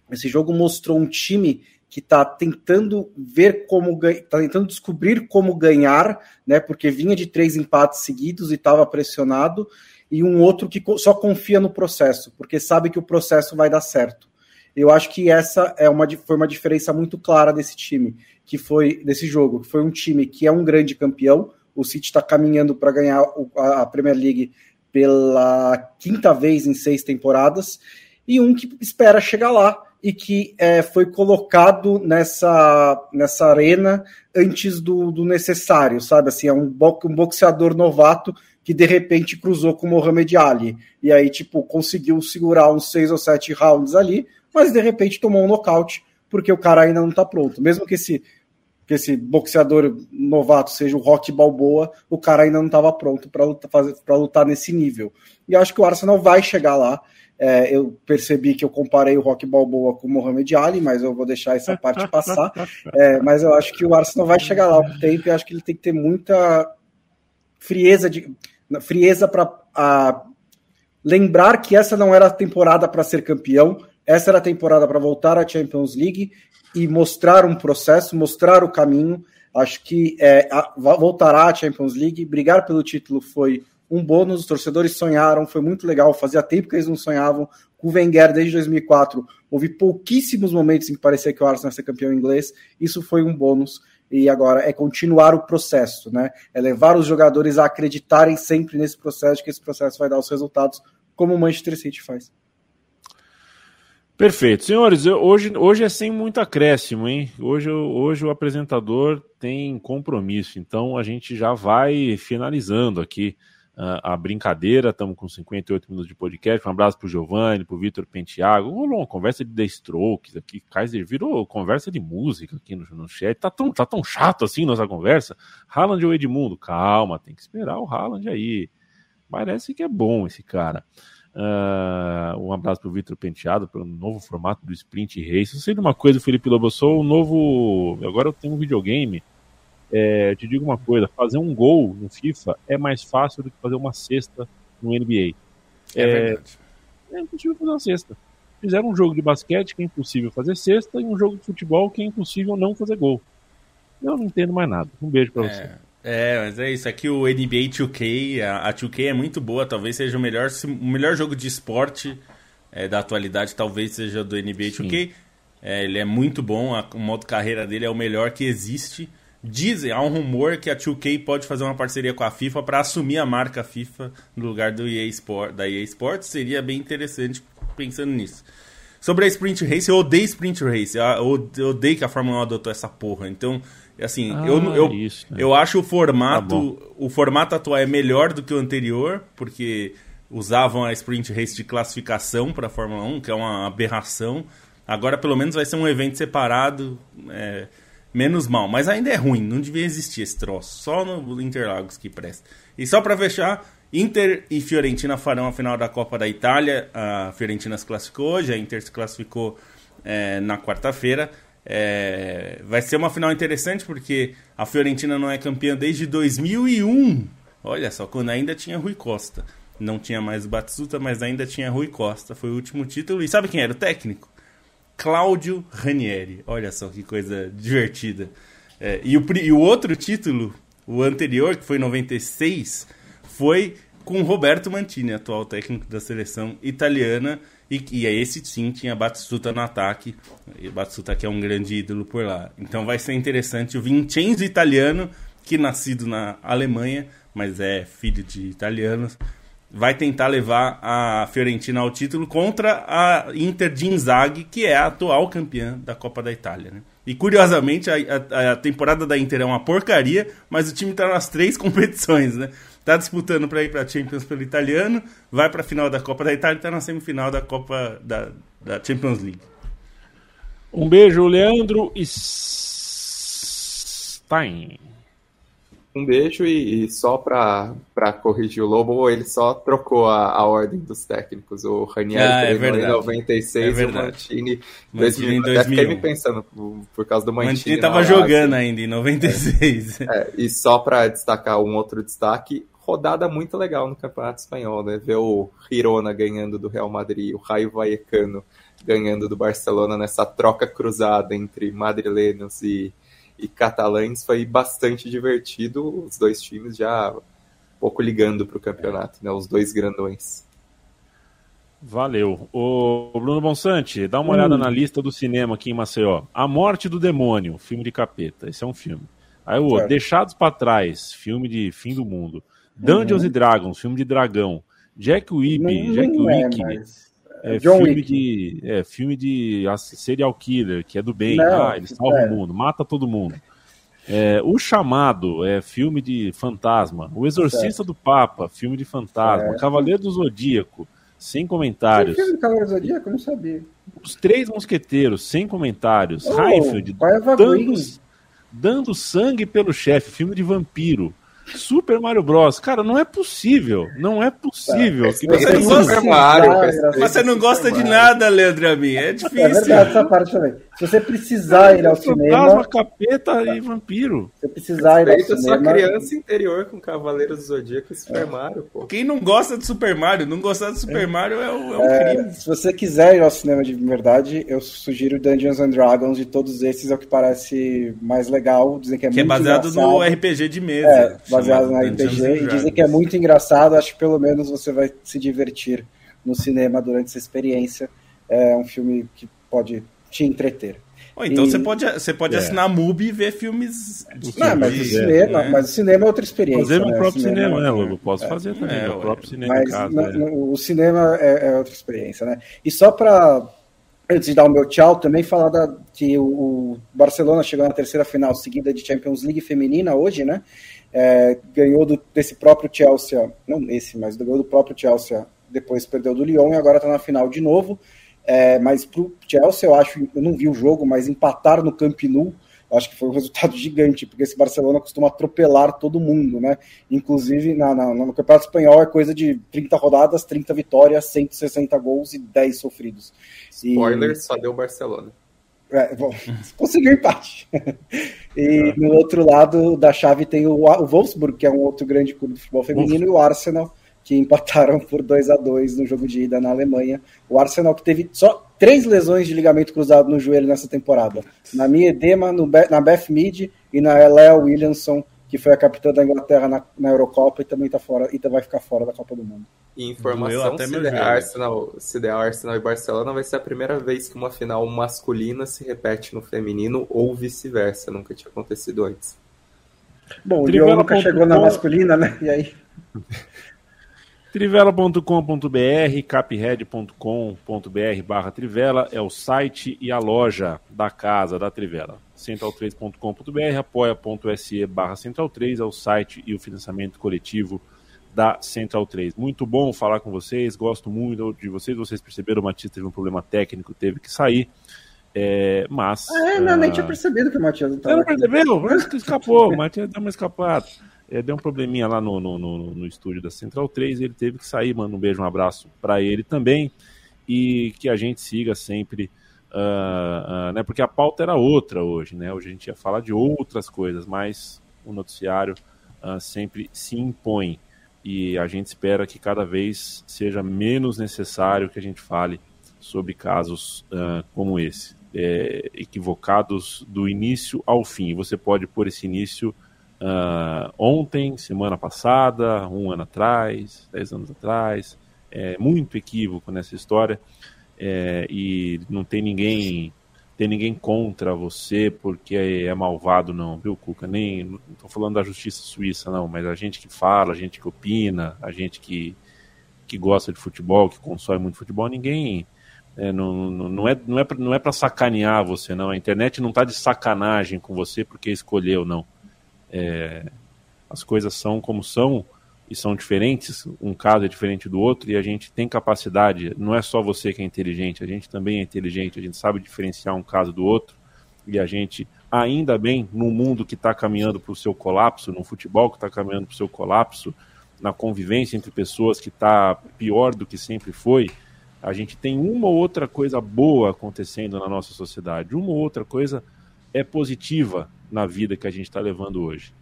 esse jogo mostrou um time que está tentando ver como está tentando descobrir como ganhar, né? Porque vinha de três empates seguidos e estava pressionado, e um outro que só confia no processo, porque sabe que o processo vai dar certo. Eu acho que essa é uma, foi uma diferença muito clara desse time, que foi desse jogo. Foi um time que é um grande campeão. O City está caminhando para ganhar a Premier League pela quinta vez em seis temporadas, e um que espera chegar lá e que é, foi colocado nessa, nessa arena antes do, do necessário, sabe? Assim, é um, bo um boxeador novato que de repente cruzou com o Mohamed Ali. E aí, tipo, conseguiu segurar uns seis ou sete rounds ali, mas de repente tomou um nocaute porque o cara ainda não está pronto. Mesmo que esse, que esse boxeador novato seja o Rock Balboa, o cara ainda não estava pronto para lutar, lutar nesse nível. E acho que o Arsenal vai chegar lá. É, eu percebi que eu comparei o Rock Balboa com o Mohamed Ali, mas eu vou deixar essa parte <laughs> passar. <laughs> É, mas eu acho que o Arsenal vai chegar lá o tempo e acho que ele tem que ter muita frieza de frieza para lembrar que essa não era a temporada para ser campeão, essa era a temporada para voltar à Champions League e mostrar um processo, mostrar o caminho. Acho que é, a, voltará à Champions League. Brigar pelo título foi um bônus. Os torcedores sonharam, foi muito legal. Fazia tempo que eles não sonhavam. Com o Wenger desde 2004, houve pouquíssimos momentos em que parecia que o Arsenal ia ser campeão inglês. Isso foi um bônus. E agora é continuar o processo, né? É levar os jogadores a acreditarem sempre nesse processo, que esse processo vai dar os resultados, como o Manchester City faz. Perfeito. Senhores, eu, hoje, hoje é sem muito acréscimo, hein? Hoje, hoje o apresentador tem compromisso, então a gente já vai finalizando aqui a brincadeira. Estamos com 58 minutos de podcast. Um abraço para o Giovanni, para o Vitor Penteago. Rolou uma conversa de The Strokes aqui. Kaiser virou conversa de música aqui no, no chat. Tá tão, tá tão chato assim nossa conversa. Haaland ou Edmundo? Calma, tem que esperar o Haaland aí. Parece que é bom esse cara. Uh, um abraço para o Vitor Penteado pelo novo formato do Sprint Race. Eu sei de uma coisa, Felipe Lobo, eu sou o novo. Agora eu tenho um videogame. É, te digo uma coisa: fazer um gol no FIFA é mais fácil do que fazer uma cesta no NBA. É, é verdade. É impossível fazer uma cesta. Fizeram um jogo de basquete que é impossível fazer cesta e um jogo de futebol que é impossível não fazer gol. Eu não entendo mais nada. Um beijo para é, você. É, mas é isso. Aqui o NBA 2K, a, a 2K é muito boa. Talvez seja o melhor, o melhor jogo de esporte é, da atualidade. Talvez seja do NBA Sim. 2K. É, ele é muito bom. A, o modo carreira dele é o melhor que existe. Dizem, há um rumor que a 2K pode fazer uma parceria com a FIFA para assumir a marca FIFA no lugar do EA Sport, da EA Sports. Seria bem interessante pensando nisso. Sobre a Sprint Race, eu odeio Sprint Race. Eu odeio que a Fórmula 1 adotou essa porra. Então, assim, ah, eu, eu, isso, né? eu acho o formato. Tá o formato atual é melhor do que o anterior, porque usavam a Sprint Race de classificação para a Fórmula 1, que é uma aberração. Agora, pelo menos, vai ser um evento separado. É, menos mal. Mas ainda é ruim, não devia existir esse troço. Só no Interlagos que presta. E só para fechar, Inter e Fiorentina farão a final da Copa da Itália. A Fiorentina se classificou hoje, a Inter se classificou é, na quarta-feira. É, vai ser uma final interessante porque a Fiorentina não é campeã desde 2001. Olha só, quando ainda tinha Rui Costa. Não tinha mais Batsuta, mas ainda tinha Rui Costa. Foi o último título. E sabe quem era o técnico? Cláudio Ranieri. Olha só que coisa divertida. É, e, o, e o outro título, o anterior, que foi em 96, foi com Roberto Mantini, atual técnico da seleção italiana. E, e esse sim tinha Batistuta no ataque. E que é um grande ídolo por lá. Então vai ser interessante o Vincenzo italiano, que nascido na Alemanha, mas é filho de italianos, vai tentar levar a Fiorentina ao título contra a Inter de Inzaghi, que é a atual campeã da Copa da Itália. Né? E curiosamente, a, a, a, temporada da Inter é uma porcaria, mas o time está nas três <laughs> competições, né? Tá disputando para ir para Champions pelo italiano, vai para a final da Copa da Itália e está na semifinal da Copa da, da Champions League. Um beijo, Leandro Stein. Um beijo e, e só para corrigir o Lobo, ele só trocou a, a ordem dos técnicos. O Ranieri ah, é em 96 é e o Mantini, Mantini em 2000. Fiquei me pensando por, por causa do Mantini. Mantini estava jogando assim. ainda em 96. É, é, e só para destacar um outro destaque, rodada muito legal no Campeonato Espanhol, né? Ver o Girona ganhando do Real Madrid, o Raio Vallecano ganhando do Barcelona nessa troca cruzada entre madrilenos e e catalães foi bastante divertido, os dois times já um pouco ligando para o campeonato, né? Os dois grandões. Valeu. O Bruno Bonsante, dá uma hum. olhada na lista do cinema aqui em Maceió. A Morte do Demônio, filme de capeta. Esse é um filme. Aí o Deixados para Trás, filme de fim do mundo. Dungeons uhum. Dragons, filme de dragão. Jack Whip, Jack Wick, é, é John filme Wick. de é, filme de serial killer, que é do bem, Não, ah, ele salva é. o mundo, mata todo mundo. É, o Chamado é filme de fantasma. O Exorcista do Papa, filme de fantasma. É. Cavaleiro do Zodíaco, sem comentários. Tem filme do Cavaleiro do Zodíaco? Eu não sabia. Os Três Mosqueteiros, sem comentários. Oh, dando, dando sangue pelo chefe, filme de vampiro. Super Mario Bros. Cara, não é possível. Não é possível. que você, não gosta, Mario, você não gosta de nada, Leandro Amin. É difícil. É verdade essa parte também. Se você precisar ir ao cinema. capeta e vampiro. Se precisar ir ao cinema. sua criança interior com Cavaleiros do Zodíaco e Super é. Mario, pô. Quem não gosta de Super Mario, não gostar de Super é. Mario é um, é um é, crime. Se você quiser ir ao cinema de verdade, eu sugiro Dungeons and Dragons. De todos esses é o que parece mais legal. Dizem que é que muito é baseado engraçado. no RPG de mesa. É, baseado no RPG. E dizem que é muito engraçado. Acho que pelo menos você vai se divertir no cinema durante essa experiência. É um filme que pode te entreter. Ou então e... você pode, você pode é. assinar a MUBI e ver filmes. Não, mas o cinema, né? mas o cinema é outra experiência. Fazer meu né? próprio cinema, cinema né, Lobo? Posso é. fazer também, é, próprio cinema mas, na, é. o cinema é, é, outra experiência, né? E só para antes de dar o meu tchau, também falar da, que o, o, Barcelona chegou na terceira final seguida de Champions League feminina hoje, né? É, ganhou do, desse próprio Chelsea, não esse, mas ganhou do próprio Chelsea, depois perdeu do Lyon e agora está na final de novo. É, mas para o Chelsea, eu acho, eu não vi o jogo, mas empatar no Camp Nou, acho que foi um <laughs> resultado gigante, porque esse Barcelona costuma atropelar todo mundo, né? Inclusive na, na, no Campeonato Espanhol é coisa de 30 rodadas, 30 vitórias, 160 gols e 10 sofridos. Spoiler, e... só deu Barcelona. É, bom, <laughs> conseguiu empate. <laughs> e no outro lado da chave tem o, o Wolfsburg, que é um outro grande clube de futebol feminino, e o Arsenal, que empataram por 2 a 2 no jogo de ida na Alemanha. O Arsenal que teve só três lesões de ligamento cruzado no joelho nessa temporada. Na minha edema, no, na Beth Mead e na Lea Williamson que foi a capitã da Inglaterra na, na Eurocopa e também tá fora e vai ficar fora da Copa do Mundo. E informação, se der, Arsenal, se der Arsenal e Barcelona, vai ser a primeira vez que uma final masculina se repete no feminino ou vice-versa. Nunca tinha acontecido antes. Bom, o Lyon nunca chegou na masculina, né? E aí? Trivela.com.br, capred.com.br barra Trivela é o site e a loja da casa da Trivela. Central3.com.br, apoia.se barra Central3 é o site e o financiamento coletivo da Central 3. Muito bom falar com vocês, gosto muito de vocês. Vocês perceberam, o Matias teve um problema técnico, teve que sair. É, mas. Ah, é, não, uh... nem tinha percebido que o Matias não estava. Não percebeu? Mas escapou, o Matias deu uma escapada. É, deu um probleminha lá no, no, no, no, estúdio da Central 3, ele teve que sair, manda um beijo, um abraço para ele também. E que a gente siga sempre. Uh, uh, né, porque a pauta era outra hoje, né? Hoje a gente ia falar de outras coisas, mas o noticiário uh, sempre se impõe e a gente espera que cada vez seja menos necessário que a gente fale sobre casos como esse, é, equivocados do início ao fim. Você pode pôr esse início uh, ontem, semana passada, um ano atrás, dez anos atrás. É muito equívoco nessa história é, e não tem ninguém tem ninguém contra você porque é malvado, não, viu, Cuca? Nem não estou falando da justiça suíça, não, mas a gente que fala, a gente que opina, a gente que, que gosta de futebol, que consome muito futebol, ninguém. É, não, não, é, não, é não é para sacanear você, não. A internet não está de sacanagem com você porque escolheu, não. É, as coisas são como são e são diferentes, um caso é diferente do outro, e a gente tem capacidade, não é só você que é inteligente, a gente também é inteligente, a gente sabe diferenciar um caso do outro, e a gente, ainda bem, num mundo que está caminhando para o seu colapso, num futebol que está caminhando para o seu colapso, na convivência entre pessoas que está pior do que sempre foi, a gente tem uma ou outra coisa boa acontecendo na nossa sociedade, uma ou outra coisa é positiva na vida que a gente está levando hoje.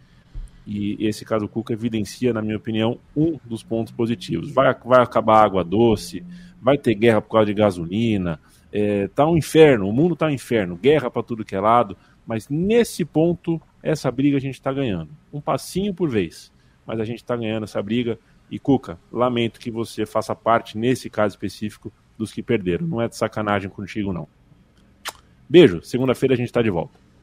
E esse caso Cuca evidencia, na minha opinião, um dos pontos positivos. Vai, vai acabar a água doce, vai ter guerra por causa de gasolina, é, tá um inferno, o mundo tá um inferno, guerra para tudo que é lado, mas nesse ponto, essa briga a gente está ganhando. Um passinho por vez, mas a gente está ganhando essa briga. E Cuca, lamento que você faça parte, nesse caso específico, dos que perderam. Não é de sacanagem contigo, não. Beijo, segunda-feira a gente está de volta.